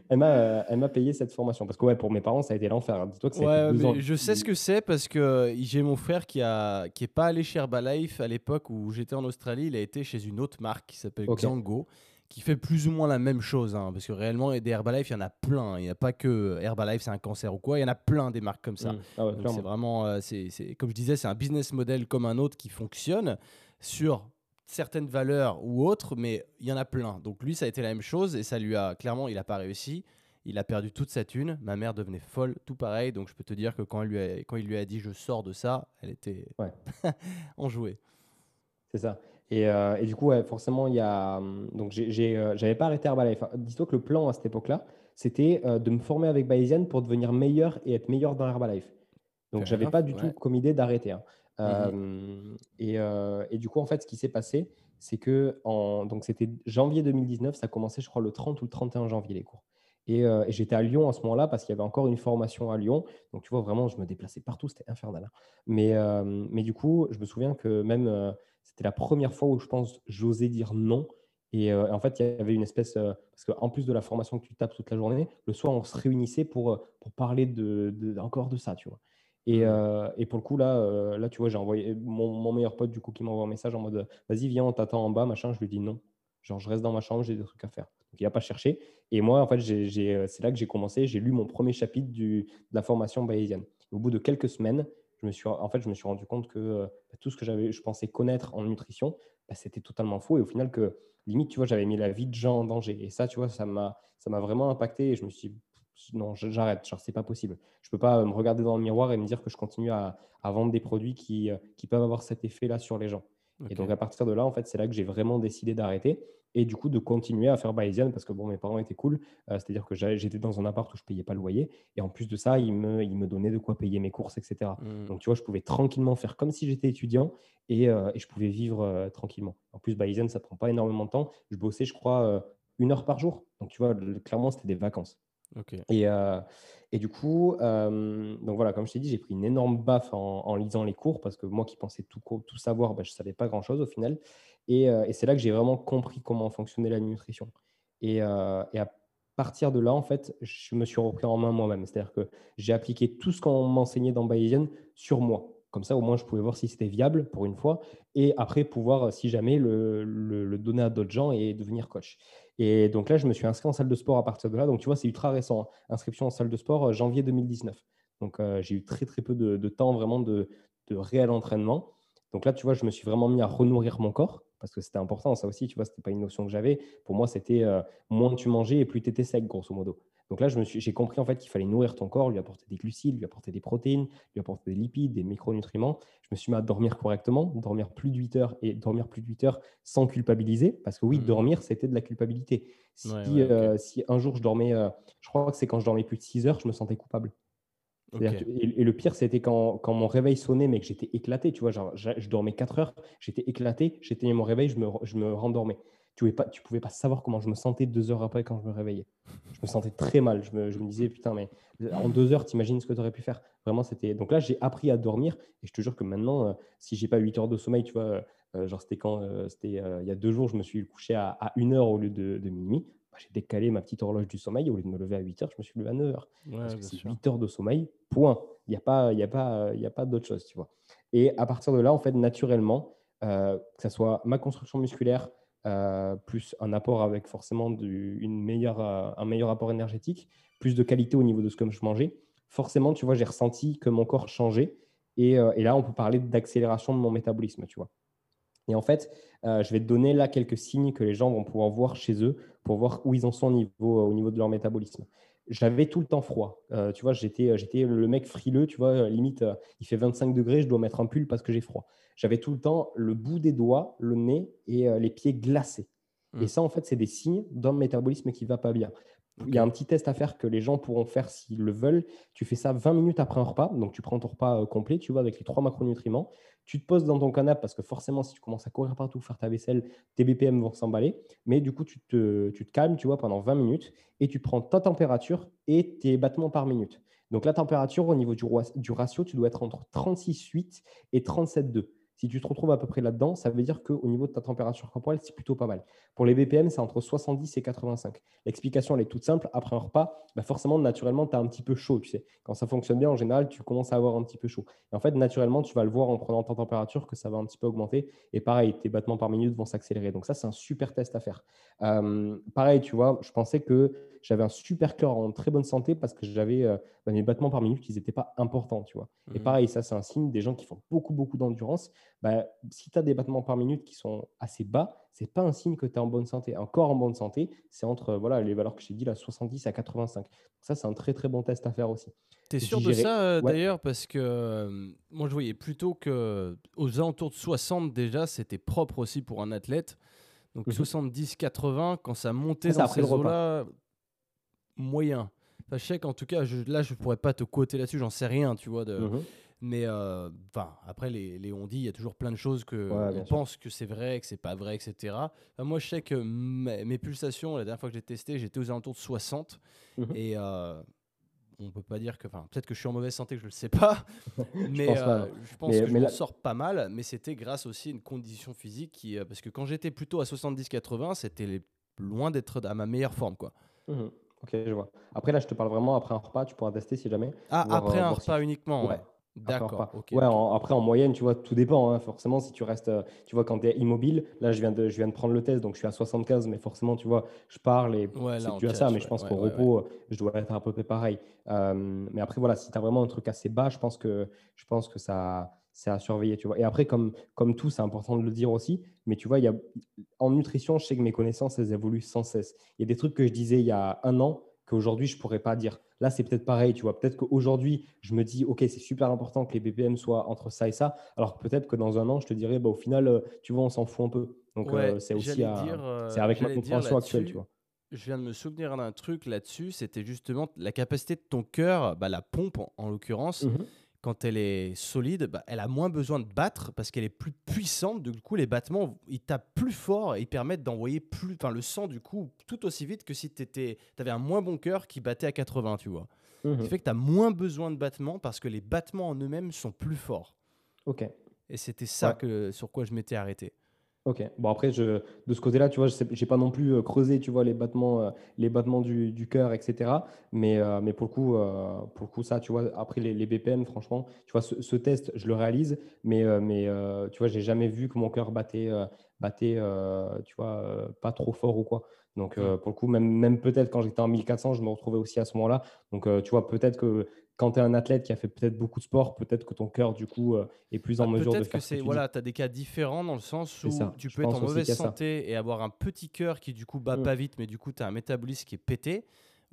elle m'a, elle m'a, payé cette formation. Parce que ouais, pour mes parents, ça a été l'enfer. Hein. Dis-toi que ouais, Je sais ce que c'est parce que j'ai mon frère qui n'est qui est pas allé chez Herbalife à l'époque où j'étais en Australie. Il a été chez une autre marque qui s'appelle okay. qui fait plus ou moins la même chose. Hein, parce que réellement, des Herbalife, il y en a plein. Il n'y a pas que Herbalife, c'est un cancer ou quoi. Il y en a plein des marques comme ça. Mmh. Ah c'est vraiment, euh, c'est, comme je disais, c'est un business model comme un autre qui fonctionne sur certaines valeurs ou autres, mais il y en a plein. Donc lui, ça a été la même chose et ça lui a clairement, il n'a pas réussi. Il a perdu toute sa thune. Ma mère devenait folle, tout pareil. Donc je peux te dire que quand, lui quand il lui a dit je sors de ça, elle était ouais. enjouée. C'est ça. Et, euh, et, du coup, forcément, il y a. Donc, j'ai, euh, j'avais pas arrêté Herbalife. Dis-toi que le plan à cette époque-là, c'était euh, de me former avec Bayesian pour devenir meilleur et être meilleur dans Herbalife. Donc, j'avais pas du tout comme idée d'arrêter. Hein. Mmh et, du coup, en fait, ce qui s'est passé, c'est que donc c'était janvier 2019, ça commençait, je crois, le 30 ou le 31 janvier les cours. Et, j'étais à Lyon à ce moment-là parce qu'il y avait encore une formation à Lyon. Donc, tu vois, vraiment, je me déplaçais partout, c'était infernal. Hein. Mais, mais du coup, je me souviens que même c'était la première fois où je pense j'osais dire non. Et en fait, il y avait une espèce, parce qu'en plus de la formation que tu tapes toute la journée, le soir, on se réunissait pour, pour parler de, encore de ça, tu vois. Et, euh, et, pour le coup, là, euh, là tu vois, j'ai envoyé mon, meilleur pote du coup qui m'envoie un message en mode vas-y, viens, on t'attend en bas, machin. Je lui dis non. Genre, je reste dans ma chambre, j'ai des trucs à faire. Donc, il n'a pas cherché. Et moi, en fait, euh, c'est là que j'ai commencé. J'ai lu mon premier chapitre du, de la formation bayésienne. Au bout de quelques semaines, je me suis, en fait, je me suis rendu compte que bah, tout ce que j'avais, je pensais connaître en nutrition, bah, c'était totalement faux. Et au final, que limite, tu vois, j'avais mis la vie de gens en danger. Et ça, tu vois, ça m'a vraiment impacté. Et je me suis non, j'arrête, genre c'est pas possible. Je peux pas euh, me regarder dans le miroir et me dire que je continue à, vendre des produits qui, euh, qui, peuvent avoir cet effet-là sur les gens. Et donc à partir de là, en fait, c'est là que j'ai vraiment décidé d'arrêter et du coup de continuer à faire Bayesian parce que bon, mes parents étaient cool. Euh, c'est-à-dire que j'étais dans un appart où je payais pas le loyer et en plus de ça, ils me, ils me donnaient de quoi payer mes courses, etc. Mmh. Donc tu vois, je pouvais tranquillement faire comme si j'étais étudiant et, et, je pouvais vivre tranquillement. En plus, Bayesian, ça prend pas énormément de temps. Je bossais, je crois, une heure par jour. Donc tu vois, clairement, c'était des vacances. Et, euh, et, du coup, euh, donc voilà, comme je t'ai dit, j'ai pris une énorme baffe en, lisant les cours parce que moi qui pensais tout, tout savoir, bah, je ne savais pas grand-chose au final. Et, euh, et c'est là que j'ai vraiment compris comment fonctionnait la nutrition. Et, et, à partir de là, en fait, je me suis repris en main moi-même. C'est-à-dire que j'ai appliqué tout ce qu'on m'enseignait dans Bayesian sur moi. Comme ça, au moins, je pouvais voir si c'était viable pour une fois et après pouvoir, si jamais, le, le, le donner à d'autres gens et devenir coach. Et donc là, je me suis inscrit en salle de sport à partir de là. Donc tu vois, c'est ultra récent. Hein. Inscription en salle de sport euh, janvier 2019. Donc euh, j'ai eu très très peu de, temps vraiment de, réel entraînement. Donc là, tu vois, je me suis vraiment mis à renourrir mon corps parce que c'était important. Ça aussi, tu vois, c'était pas une notion que j'avais. Pour moi, c'était euh, moins tu mangeais et plus tu sec, grosso modo. Donc là, j'ai compris en fait qu'il fallait nourrir ton corps, lui apporter des glucides, lui apporter des protéines, lui apporter des lipides, des micronutriments. Je me suis mis à dormir correctement, dormir plus de 8 heures et dormir plus de 8 heures sans culpabiliser. Parce que oui, mmh. dormir, c'était de la culpabilité. Si, euh, si, un jour je dormais, euh, je crois que c'est quand je dormais plus de 6 heures, je me sentais coupable. et, le pire, c'était quand, quand, mon réveil sonnait, mais que j'étais éclaté. Tu vois, genre, je, dormais 4 heures, j'étais éclaté, j'éteignais mon réveil, je me, je me rendormais tu pouvais pas, tu pouvais pas savoir comment je me sentais deux heures après quand je me réveillais. Je me sentais très mal. Je me, je me disais, putain, mais en deux heures, t'imagines ce que tu aurais pu faire. Vraiment, c'était. Donc là, j'ai appris à dormir et je te jure que maintenant, euh, si j'ai pas huit heures de sommeil, tu vois, euh, genre c'était quand euh, C'était il y a deux jours, je me suis couché à, à une heure au lieu de, de minuit. Bah, j'ai décalé ma petite horloge du sommeil. Au lieu de me lever à 8 heures, je me suis levé à 9 heures. parce que c'est 8 heures de sommeil, point. Il n'y a pas, y a pas, y a pas d'autre chose, tu vois. Et à partir de là, en fait, naturellement, que ce soit ma construction musculaire, euh, plus un apport avec forcément du, une meilleure, euh, un meilleur apport énergétique, plus de qualité au niveau de ce que je mangeais, forcément, tu vois, j'ai ressenti que mon corps changeait. Et, euh, et là, on peut parler d'accélération de mon métabolisme, tu vois. Et en fait, je vais te donner là quelques signes que les gens vont pouvoir voir chez eux pour voir où ils en sont au niveau, au niveau de leur métabolisme. J'avais tout le temps froid. Euh, tu vois, j'étais, j'étais le mec frileux, tu vois, limite, il fait 25 degrés, je dois mettre un pull parce que j'ai froid. J'avais tout le temps le bout des doigts, le nez et les pieds glacés. Et mmh. ça, en fait, c'est des signes d'un métabolisme qui va pas bien. Il y a un petit test à faire que les gens pourront faire s'ils le veulent. Tu fais ça 20 minutes après un repas. Donc, tu prends ton repas euh, complet, tu vois, avec les trois macronutriments. Tu te poses dans ton canapé parce que forcément, si tu commences à courir partout, faire ta vaisselle, tes BPM vont s'emballer. Mais du coup, tu te, calmes, tu vois, pendant 20 minutes et tu prends ta température et tes battements par minute. Donc, la température au niveau du ratio, tu dois être entre 36,8 et 37,2. Si tu te retrouves à peu près là-dedans, ça veut dire qu'au niveau de ta température corporelle, c'est plutôt pas mal. Pour les BPM, c'est entre 70 et 85. L'explication, elle est toute simple. Après un repas, bah forcément, naturellement, tu as un petit peu chaud. Tu. Quand ça fonctionne bien, en général, tu commences à avoir un petit peu chaud. Et en fait, naturellement, tu vas le voir en prenant ta température que ça va un petit peu augmenter. Et pareil, tes battements par minute vont s'accélérer. Donc ça, c'est un super test à faire. Euh, pareil, tu vois, je pensais que j'avais un super cœur en très bonne santé parce que j'avais euh, bah, mes battements par minute qui n'étaient pas importants, tu vois. Et mmh pareil, ça, c'est un signe des gens qui font beaucoup, beaucoup d'endurance. Bah, si tu as des battements par minute qui sont assez bas, c'est pas un signe que tu es en bonne santé. Un corps en bonne santé, c'est entre voilà, les valeurs que j'ai dit, là, 70 à 85. Ça, c'est un très, très bon test à faire aussi. Tu es sûr de ça euh, d'ailleurs? Parce que euh, moi, je voyais plutôt que aux alentours de 60 déjà, c'était propre aussi pour un athlète. Donc 70-80, mmh quand ça montait dans ces eaux-là, moyen. Je sais qu'en tout cas, je, là, je pourrais pas te coter là-dessus, j'en sais rien, tu vois. De... Mhm. Mais euh, enfin, après, les, les on dit, il y a toujours plein de choses que on pense que c'est vrai, que c'est pas vrai, etc. moi, je sais que mes, pulsations, la dernière fois que j'ai testé, j'étais aux alentours de 60. Mhm. Et euh, on peut pas dire que, enfin, peut-être que je suis en mauvaise santé, que je le sais pas. mais je pense, euh, je pense que je sors pas mal. Mais c'était grâce aussi à une condition physique qui, parce que quand j'étais plutôt à 70-80, c'était loin d'être à ma meilleure forme, quoi. Mhm. Ok, je vois. Après, là, je te parle vraiment après un repas. Tu pourras tester si jamais. Ah, après euh, un repas uniquement, ouais. D'accord. ouais, après, en moyenne, tu vois, tout dépend. Hein. forcément, si tu restes, euh, tu vois, quand tu es immobile, là, je viens, de, je viens de prendre le test, donc je suis à 75, mais forcément, tu vois, je parle et c'est tu as ça, mais je pense qu'au repos, je dois être à peu près pareil. Euh, mais après, voilà, si tu as vraiment un truc assez bas, je pense que, je pense que ça, c'est à surveiller, tu vois. Et après, comme, comme tout, c'est important de le dire aussi, mais tu vois, il y a, en nutrition, je sais que mes connaissances, elles évoluent sans cesse. Il y a des trucs que je disais il y a un an qu'aujourd'hui, je ne pourrais pas dire. Là, c'est peut-être pareil, tu vois. Peut-être qu'aujourd'hui, je me dis, OK, c'est super important que les BPM soient entre ça et ça. Alors peut-être que dans un an, je te dirais, bah, au final, euh, tu vois, on s'en fout un peu. Donc, euh, c'est aussi euh, c'est avec ma compréhension actuelle, tu vois. Je viens de me souvenir d'un truc là-dessus, c'était justement la capacité de ton cœur, bah, la pompe en, l'occurrence. Mmh quand elle est solide, bah, elle a moins besoin de battre parce qu'elle est plus puissante. Du coup, les battements, ils tapent plus fort et ils permettent d'envoyer plus, enfin, le sang, du coup, tout aussi vite que si tu avais un moins bon cœur qui battait à 80, tu vois. Ce qui mmh fait que tu as moins besoin de battements parce que les battements en eux-mêmes sont plus forts. Ok. Et c'était ça que, sur quoi je m'étais arrêté. Ok. Bon, après, je, de ce côté-là, tu vois, je n'ai pas non plus euh, creusé, tu vois, les battements, euh, les battements du, du cœur, etc. Mais, euh, mais pour, le coup, pour le coup, ça, tu vois, après les, les BPM, franchement, tu vois, ce, test, je le réalise, mais, mais tu vois, j'ai jamais vu que mon cœur battait, battait tu vois, pas trop fort ou quoi. Donc, pour le coup, même, même peut-être quand j'étais en 1400, je me retrouvais aussi à ce moment-là. Donc, tu vois, peut-être que quand tu es un athlète qui a fait peut-être beaucoup de sport, peut-être que ton cœur, du coup, euh, est plus en bah, mesure de faire Peut-être que c'est, voilà, tu as des cas différents dans le sens où tu peux être en mauvaise santé et avoir un petit cœur qui, du coup, bat mmh. pas vite, mais du coup, tu as un métabolisme qui est pété.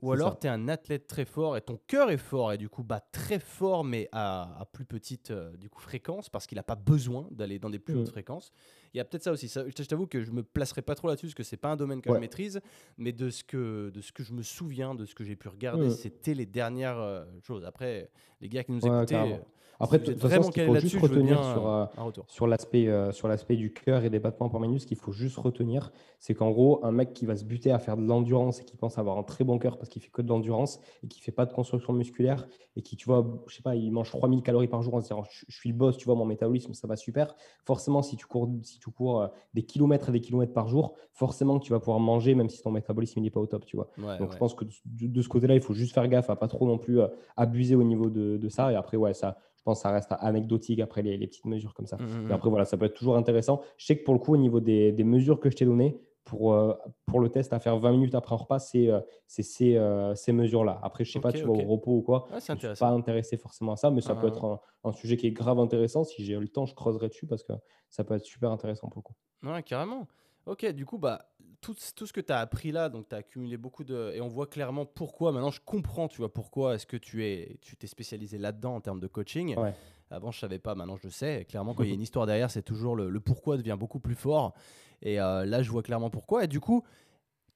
Ou alors, tu es un athlète très fort et ton cœur est fort et du coup bat très fort, mais à, plus petite euh, du coup, fréquence parce qu'il n'a pas besoin d'aller dans des plus hautes mmh. fréquences. Il y a peut-être ça aussi. Ça, je t'avoue que je me placerai pas trop là-dessus parce que c'est pas un domaine que je maîtrise, mais de ce que, de ce que je me souviens, de ce que j'ai pu regarder, mmh. c'était les dernières euh, choses. Après, les gars qui nous écoutaient. Après, de toute façon, ce qu'il faut juste retenir sur, euh, sur l'aspect euh, sur l'aspect du cœur et des battements par minute, ce qu'il faut juste retenir, c'est qu'en gros, un mec qui va se buter à faire de l'endurance et qui pense avoir un très bon cœur parce qu'il fait que de l'endurance et qui fait pas de construction musculaire et qui, tu vois, je sais pas, il mange 3000 calories par jour en se disant je, suis le boss, tu vois, mon métabolisme, ça va super. Forcément, si tu cours, si tu cours euh, des kilomètres et des kilomètres par jour, forcément que tu vas pouvoir manger même si ton métabolisme n'est pas au top, tu vois. Donc, je pense que de, ce côté-là, il faut juste faire gaffe à pas trop non plus abuser au niveau de, de ça. Et après, ouais, ça je pense que ça reste anecdotique après les, petites mesures comme ça. Mais mmh, mmh, mmh. après, voilà, ça peut être toujours intéressant. Je sais que pour le coup, au niveau des, mesures que je t'ai données, pour, euh, pour le test à faire 20 minutes après un repas, c'est euh, ces, euh, ces mesures-là. Après, je sais pas, tu vois, ok. au repos ou quoi, Ah, je ne suis pas intéressé forcément à ça, mais ça peut Ah. être un, un sujet qui est grave intéressant. Si j'ai le temps, je creuserai dessus parce que ça peut être super intéressant pour le coup. Ouais, carrément. Ok, du coup, bah, tout, tout ce que tu as appris là, donc tu as accumulé beaucoup de... Et on voit clairement pourquoi, maintenant je comprends, tu vois, pourquoi est-ce que tu es, tu t'es spécialisé là-dedans en termes de coaching. Ouais. Avant, je savais pas, maintenant je le sais. Clairement, quand il y a une histoire derrière, c'est toujours le, le pourquoi devient beaucoup plus fort. Et euh, là, je vois clairement pourquoi. Et du coup,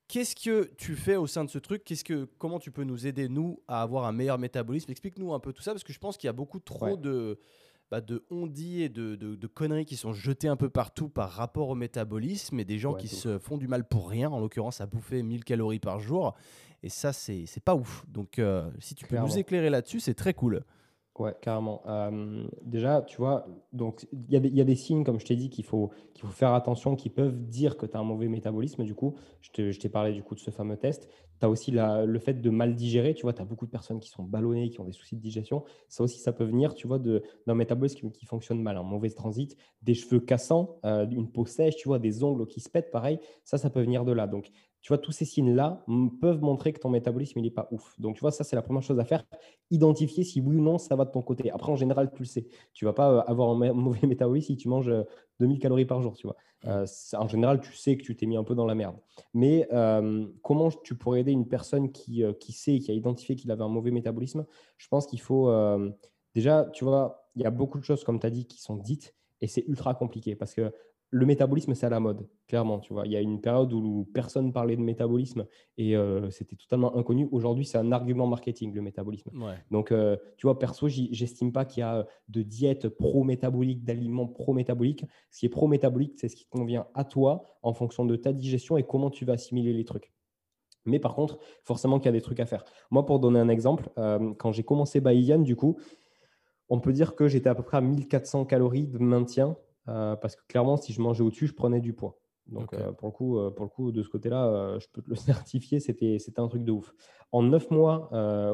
qu'est-ce que tu fais au sein de ce truc? Qu'est-ce que, Comment tu peux nous aider, nous, à avoir un meilleur métabolisme? Explique-nous un peu tout ça, parce que je pense qu'il y a beaucoup trop Ouais. de, bah, de on-dit et de, de- de conneries qui sont jetées un peu partout par rapport au métabolisme et des gens Ouais, qui se font du mal pour rien, en l'occurrence à bouffer 1000 calories par jour. Et ça, c'est pas ouf. Donc, euh, si tu peux nous éclairer là-dessus, c'est très cool. Ouais, carrément. Euh, déjà, tu vois, donc il y a des, signes, comme je t'ai dit, qu'il faut, faut faire attention, qui peuvent dire que tu as un mauvais métabolisme. Du coup, je t'ai parlé du coup de ce fameux test. Tu as aussi le fait de mal digérer. Tu vois, tu as beaucoup de personnes qui sont ballonnées, qui ont des soucis de digestion. Ça aussi, ça peut venir, tu vois, d'un métabolisme qui, qui fonctionne mal, un mauvais transit, des cheveux cassants, euh, une peau sèche, tu vois, des ongles qui se pètent, pareil. Ça, ça peut venir de là. Donc, tu vois, tous ces signes-là peuvent montrer que ton métabolisme, il n'est pas ouf. Donc, tu vois, ça, c'est la première chose à faire identifier si oui ou non ça va de ton côté. Après, en général, tu le sais. Tu vas pas euh, avoir un ma- mauvais métabolisme si tu manges euh, 2000 calories par jour, tu vois. Euh, c'est- en général, tu sais que tu t'es mis un peu dans la merde. Mais euh, comment tu pourrais aider une personne qui, euh, qui sait, qui a identifié qu'il avait un mauvais métabolisme? Je pense qu'il faut euh, déjà, tu vois, il y a beaucoup de choses, comme tu as dit, qui sont dites et c'est ultra compliqué parce que le métabolisme, c'est à la mode, clairement. Tu vois, il y a une période où personne parlait de métabolisme et euh, c'était totalement inconnu. Aujourd'hui, c'est un argument marketing, le métabolisme. Ouais. Donc, euh, tu vois, perso, j'estime pas qu'il y a euh, de diète pro-métabolique, d'aliments pro-métaboliques. Ce qui est pro-métabolique, c'est ce qui convient à toi en fonction de ta digestion et comment tu vas assimiler les trucs. Mais par contre, forcément qu'il y a des trucs à faire. Moi, pour donner un exemple, euh, quand j'ai commencé Baïyan, du coup, on peut dire que j'étais à peu près à 1400 calories de maintien parce que clairement, si je mangeais au-dessus, je prenais du poids. Donc, euh, pour, le coup, euh, pour le coup, de ce côté-là, euh, je peux te le certifier, c'était un truc de ouf. En neuf mois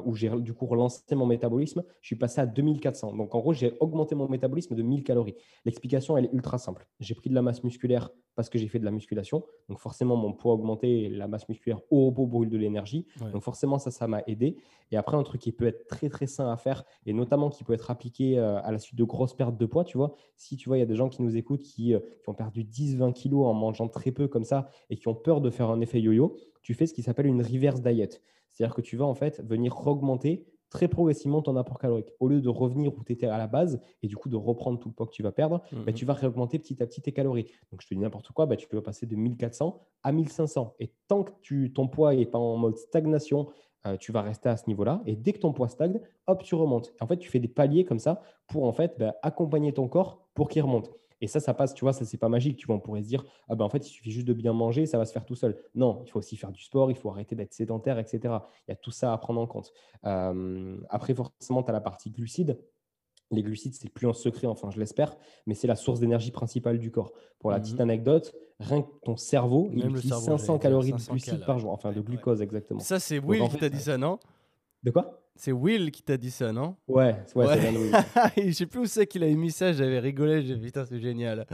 où j'ai du coup relancé mon métabolisme, je suis passé à 2400. Donc, en gros, j'ai augmenté mon métabolisme de 1000 calories. L'explication, elle est ultra simple. J'ai pris de la masse musculaire parce que j'ai fait de la musculation. Donc, forcément, mon poids a augmenté la masse musculaire au repos brûle de l'énergie. Ouais. Donc, forcément, ça, ça m'a aidé. Et après, un truc qui peut être très, très sain à faire et notamment qui peut être appliqué à la suite de grosses pertes de poids, tu vois. Si tu vois, il y a des gens qui nous écoutent qui, qui ont perdu 10-20 kilos en mangeant très peu comme ça et qui ont peur de faire un effet yo-yo, tu fais ce qui s'appelle une reverse diet. C'est-à-dire que tu vas en fait venir augmenter très progressivement ton apport calorique. Au lieu de revenir où tu étais à la base et du coup de reprendre tout le poids que tu vas perdre, bah, Mhm. tu vas réaugmenter petit à petit tes calories. Donc je te dis n'importe quoi, bah, tu peux passer de 1400 à 1500. Et tant que tu, ton poids n'est pas en mode stagnation, euh, tu vas rester à ce niveau-là. Et dès que ton poids stagne, hop, tu remontes. En fait, tu fais des paliers comme ça pour en fait bah, accompagner ton corps pour qu'il remonte. Et ça, ça passe, tu vois, ça, c'est pas magique. Tu vois, on pourrait se dire, ah ben en fait, il suffit juste de bien manger, ça va se faire tout seul. Non, il faut aussi faire du sport, il faut arrêter d'être sédentaire, etc. Il y a tout ça à prendre en compte. Euh, après, forcément, tu as la partie glucides. Les glucides, c'est plus un secret, enfin, je l'espère, mais c'est la source d'énergie principale du corps. Pour la Mhm. petite anecdote, rien que ton cerveau, il Même utilise cerveau, 500 j'allais dire, calories 500 de glucides par jour, enfin de ouais. glucose exactement. Ça, c'est en qui fait, t'a dit ça, non? De quoi? C'est Will qui t'a dit ça, non? Ouais, ouais, vient de Will. Je sais plus où c'est qu'il a mis ça, j'avais rigolé, j'ai dit putain, c'est génial.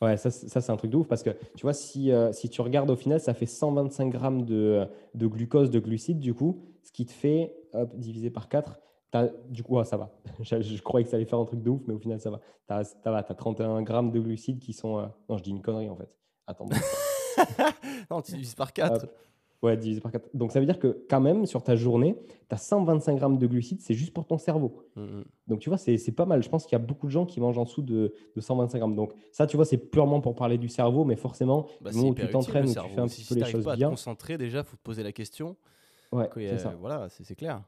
Ouais, ça, c'est- ça, c'est un truc de ouf parce que tu vois, si, euh, si tu regardes au final, ça fait 125 grammes de, de glucose, de glucides, du coup, ce qui te fait, hop, divisé par 4, du coup, ouais, ça va. Je, je croyais que ça allait faire un truc de ouf, mais au final, ça va. Tu as, 31 grammes de glucides qui sont. euh, Non, je dis une connerie en fait. Attends. non, tu divises par 4. Hop. Ouais, divisé par 4. Donc ça veut dire que quand même, sur ta journée, tu as 125 grammes de glucides, c'est juste pour ton cerveau. Donc, tu vois, c'est pas mal. Je pense qu'il y a beaucoup de gens qui mangent en dessous de, de 125 grammes. Donc, ça, tu vois, c'est purement pour parler du cerveau, mais forcément, Bah, du c'est moment où tu t'entraînes, tu fais un petit Si peu les choses pas à te bien. concentrer, déjà, faut te poser la question. Ouais, c'est ça, Voilà, c'est clair.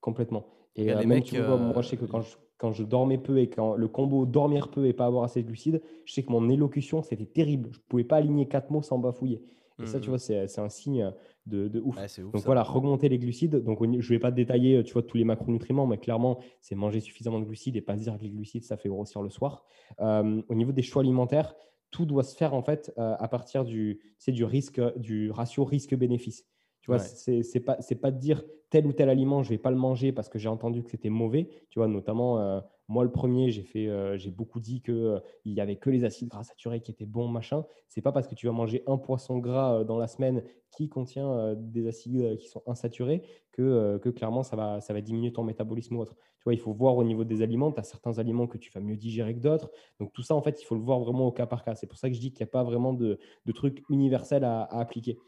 complètement. Et euh, les même, mecs, tu vois, moi, euh, je sais que quand je, quand je dormais peu et quand le combo dormir peu et pas avoir assez de glucides, je sais que mon élocution, c'était terrible. Je pouvais pas aligner quatre mots sans bafouiller. Et ça, tu Mhm. vois, c'est un signe de, de ouf. Ouais, c'est ouf. Donc ça. voilà, augmenter les glucides. Donc je ne vais pas détailler, tu vois, tous les macronutriments, mais clairement, c'est manger suffisamment de glucides et pas dire que les glucides, ça fait grossir le soir. Euh, au niveau des choix alimentaires, tout doit se faire en fait euh, à partir du, du risque, du ratio risque-bénéfice. Tu vois, c'est pas, pas de dire tel ou tel aliment, je vais pas le manger parce que j'ai entendu que c'était mauvais. Tu vois, notamment, euh, moi, le premier, j'ai fait, euh, j'ai beaucoup dit qu'il euh, il y avait que les acides gras saturés qui étaient bons, machin. C'est pas parce que tu vas manger un poisson gras dans la semaine qui contient des acides qui sont insaturés que, que clairement, ça va, ça va diminuer ton métabolisme ou autre. Tu vois, il faut voir au niveau des aliments. Tu as certains aliments que tu vas mieux digérer que d'autres. Donc, tout ça, en fait, il faut le voir vraiment au cas par cas. C'est pour ça que je dis qu'il n'y a pas vraiment de, de truc universel à, à appliquer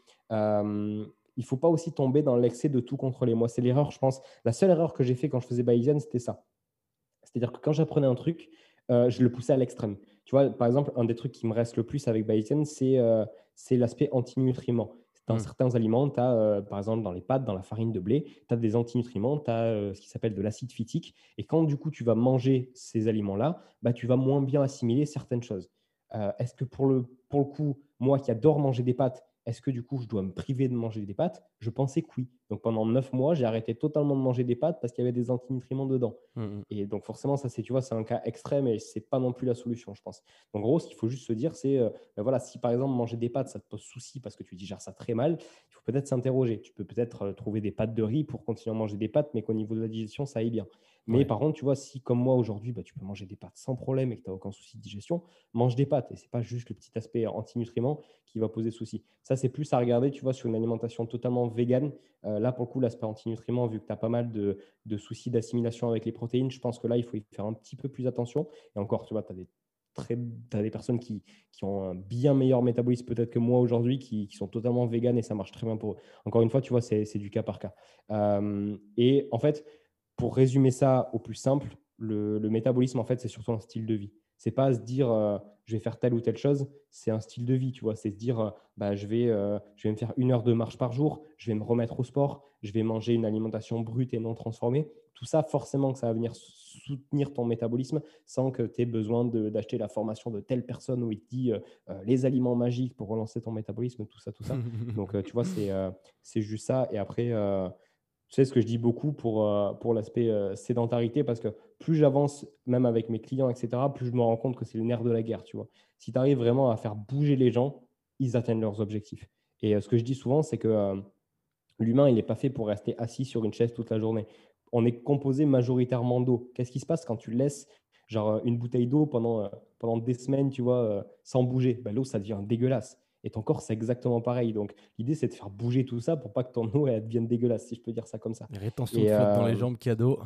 il faut pas aussi tomber dans l'excès de tout contrôler. Moi, c'est l'erreur, je pense. La seule erreur que j'ai fait quand je faisais Bayesian, c'était ça. C'est-à-dire que quand j'apprenais un truc, euh, je le poussais à l'extrême. Tu vois, par exemple, un des trucs qui me reste le plus avec Bayesian, c'est euh, l'aspect antinutriments. Dans hmm. certains aliments, tu as, euh, par exemple, dans les pâtes, dans la farine de blé, tu as des antinutriments, tu as ce qui s'appelle de l'acide phytique. Et quand du coup, tu vas manger ces aliments-là, bah, tu vas moins bien assimiler certaines choses. Est-ce que pour le, pour le coup, moi qui adore manger des pâtes, est-ce que du coup, je dois me priver de manger des pâtes? Je pensais que oui. Donc pendant neuf mois, j'ai arrêté totalement de manger des pâtes parce qu'il y avait des antinutriments dedans. Mmh, mmh. Et donc forcément, ça, c'est, tu vois, c'est un cas extrême et c'est pas non plus la solution, je pense. Donc en gros, ce qu'il faut juste se dire, c'est, euh, ben voilà, si par exemple manger des pâtes, ça te pose souci parce que tu digères ça très mal, il faut peut-être s'interroger. Tu peux peut-être euh, trouver des pâtes de riz pour continuer à manger des pâtes, mais qu'au niveau de la digestion, ça aille bien. Mais par contre, tu vois, si comme moi aujourd'hui, bah, tu peux manger des pâtes sans problème et que tu n'as aucun souci de digestion, mange des pâtes. Et ce n'est pas juste le petit aspect antinutriments qui va poser souci. Ça, c'est plus à regarder, tu vois, sur une alimentation totalement végane. Euh, là, pour le coup, l'aspect antinutriments, vu que tu as pas mal de, soucis d'assimilation avec les protéines, je pense que là, il faut y faire un petit peu plus attention. Et encore, tu vois, tu as des Très, as des personnes qui, ont un bien meilleur métabolisme peut-être que moi aujourd'hui, qui, sont totalement véganes et ça marche très bien pour eux. Encore une fois, tu vois, c'est du cas par cas. Euh, et en fait, pour résumer ça au plus simple, le, métabolisme, en fait, c'est surtout un style de vie. C'est pas se dire euh, je vais faire telle ou telle chose, c'est un style de vie, tu vois. C'est se dire euh, bah, je, vais, euh, je vais me faire une heure de marche par jour, je vais me remettre au sport, je vais manger une alimentation brute et non transformée. Tout ça, forcément, que ça va venir soutenir ton métabolisme sans que tu aies besoin d'acheter la formation de telle personne où il te dit les aliments magiques pour relancer ton métabolisme, tout ça, tout ça. Donc, tu vois, c'est juste ça. Et après, tu sais ce que je dis beaucoup pour, euh, pour l'aspect euh, sédentarité, parce que plus j'avance, même avec mes clients, etc., plus je me rends compte que c'est le nerf de la guerre, tu vois. Si tu arrives vraiment à faire bouger les gens, ils atteignent leurs objectifs. Et euh, ce que je dis souvent, c'est que l'humain, il n'est pas fait pour rester assis sur une chaise toute la journée. On est composé majoritairement d'eau. Qu'est-ce qui se passe quand tu laisses genre une bouteille d'eau pendant, pendant des semaines, tu vois, sans bouger? Ben, L'eau, ça devient dégueulasse. Et ton corps, c'est exactement pareil. Donc, l'idée, c'est de faire bouger tout ça pour pas que ton eau elle devienne dégueulasse, si je peux dire ça comme ça. Rétention et, de flotte dans les euh, jambes, cadeau.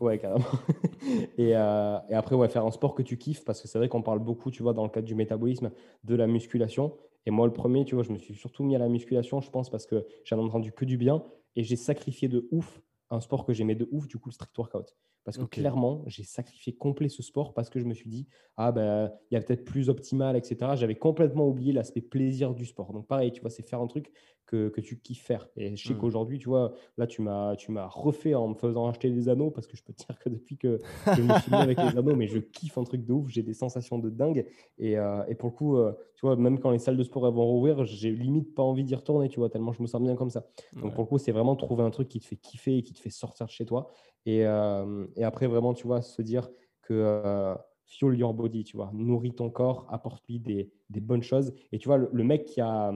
Ouais, carrément. et, euh, et, après, ouais, faire un sport que tu kiffes, parce que c'est vrai qu'on parle beaucoup, tu vois, dans le cadre du métabolisme, de la musculation. Et moi, le premier, tu vois, je me suis surtout mis à la musculation, je pense, parce que j'en ai entendu que du bien. Et j'ai sacrifié de ouf un sport que j'aimais de ouf, du coup, le strict workout. Parce que clairement, j'ai sacrifié complet ce sport parce que je me suis dit, ah ben, il y a peut-être plus optimal, etc. J'avais complètement oublié l'aspect plaisir du sport. Donc, pareil, tu vois, c'est faire un truc que, que, tu kiffes faire. Et je sais mmh. qu'aujourd'hui, tu vois, là, tu m'as, tu m'as refait en me faisant acheter des anneaux parce que je peux te dire que depuis que je me suis mis avec les anneaux, mais je kiffe un truc de ouf, j'ai des sensations de dingue. Et, euh, et pour le coup, euh, tu vois, même quand les salles de sport vont rouvrir, j'ai limite pas envie d'y retourner, tu vois, tellement je me sens bien comme ça. Donc, pour le coup, c'est vraiment trouver un truc qui te fait kiffer et qui te fait sortir de chez toi. Et, euh, et après, vraiment, tu vois, se dire que fuel your body, tu vois, nourris ton corps, apporte-lui des, des, bonnes choses. Et tu vois, le mec qui a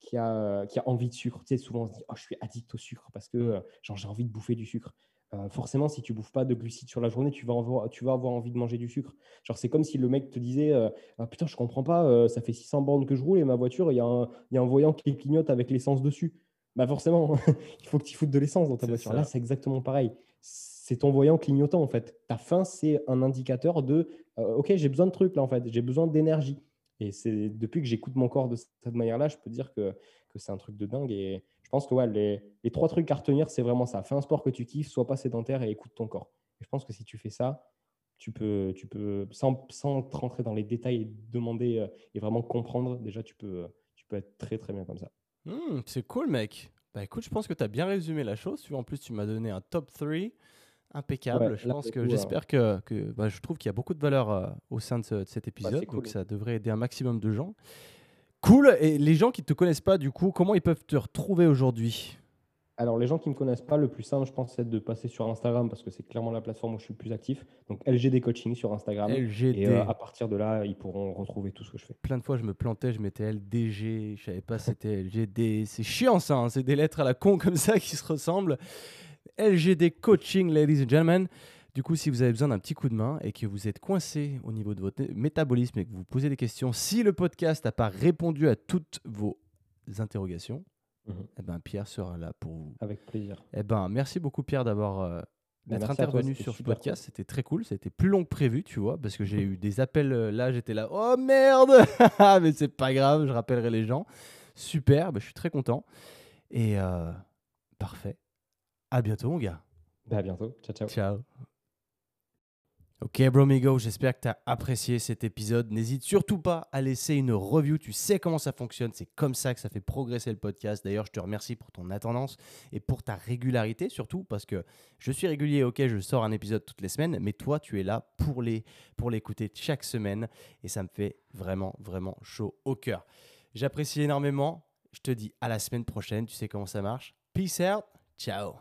qui a, qui a envie de sucre. Tu sais, souvent, on se dit oh, Je suis addict au sucre parce que mmh. genre, j'ai envie de bouffer du sucre. Euh, forcément, si tu bouffes pas de glucides sur la journée, tu vas, avoir, tu vas avoir envie de manger du sucre. Genre, c'est comme si le mec te disait euh, ah, Putain, je comprends pas, euh, ça fait 600 bornes que je roule et ma voiture, il y, a un, y a un voyant qui clignote avec l'essence dessus. Bah, forcément, il faut que tu foutes de l'essence dans ta voiture. Là, c'est exactement pareil. C'est ton voyant clignotant en fait. Ta faim, c'est un indicateur de Ok, j'ai besoin de trucs là en fait, j'ai besoin d'énergie. Et c'est depuis que j'écoute mon corps de cette manière-là, je peux dire que, que c'est un truc de dingue. Et je pense que les, les trois trucs à retenir, c'est vraiment ça. Fais un sport que tu kiffes, sois pas sédentaire et écoute ton corps. Et je pense que si tu fais ça, tu peux, tu peux sans, sans rentrer dans les détails et demander euh, et vraiment comprendre, déjà, tu peux, tu peux être très, très bien comme ça. Mmh, c'est cool, mec. Bah écoute, je pense que tu as bien résumé la chose. En plus, tu m'as donné un top 3 impeccable. je pense que j'espère que, que bah, je trouve qu'il y a beaucoup de valeur euh, au sein de, cet bah, épisode, donc ça devrait aider un maximum de gens. Cool. Et les gens qui ne te connaissent pas, du coup, comment ils peuvent te retrouver aujourd'hui? Alors, les gens qui ne me connaissent pas, le plus simple, je pense, c'est de passer sur Instagram parce que c'est clairement la plateforme où je suis le plus actif. Donc, LGD Coaching sur Instagram. LGD. Et euh, à partir de là, ils pourront retrouver tout ce que je fais. Plein de fois, je me plantais, je mettais LDG, je savais pas c'était LGD. C'est chiant ça, hein, c'est des lettres à la con comme ça qui se ressemblent. LGD Coaching, ladies and gentlemen. Du coup, si vous avez besoin d'un petit coup de main et que vous êtes coincé au niveau de votre métabolisme et que vous vous posez des questions, si le podcast n'a pas répondu à toutes vos interrogations, Mhm. eh ben, Pierre sera là pour vous. Avec plaisir. Eh ben, merci beaucoup Pierre d'avoir euh, Ben, d'être toi, intervenu sur ce podcast. C'était très cool. C'était plus long que prévu, tu vois, parce que j'ai eu des appels euh, là. J'étais là, oh merde Mais c'est pas grave, je rappellerai les gens. Super, ben, je suis très content. Et euh, parfait. À bientôt, mon gars. Ben, à bientôt. Ciao, ciao. Ciao. Ok, Bromigo, j'espère que tu as apprécié cet épisode. N'hésite surtout pas à laisser une review. Tu sais comment ça fonctionne. C'est comme ça que ça fait progresser le podcast. D'ailleurs, je te remercie pour ton attendance et pour ta régularité, surtout parce que je suis régulier. Ok, je sors un épisode toutes les semaines, mais toi, tu es là pour les pour l'écouter chaque semaine et ça me fait vraiment, vraiment chaud au cœur. J'apprécie énormément. Je te dis à la semaine prochaine. Tu sais comment ça marche. Peace out. Ciao.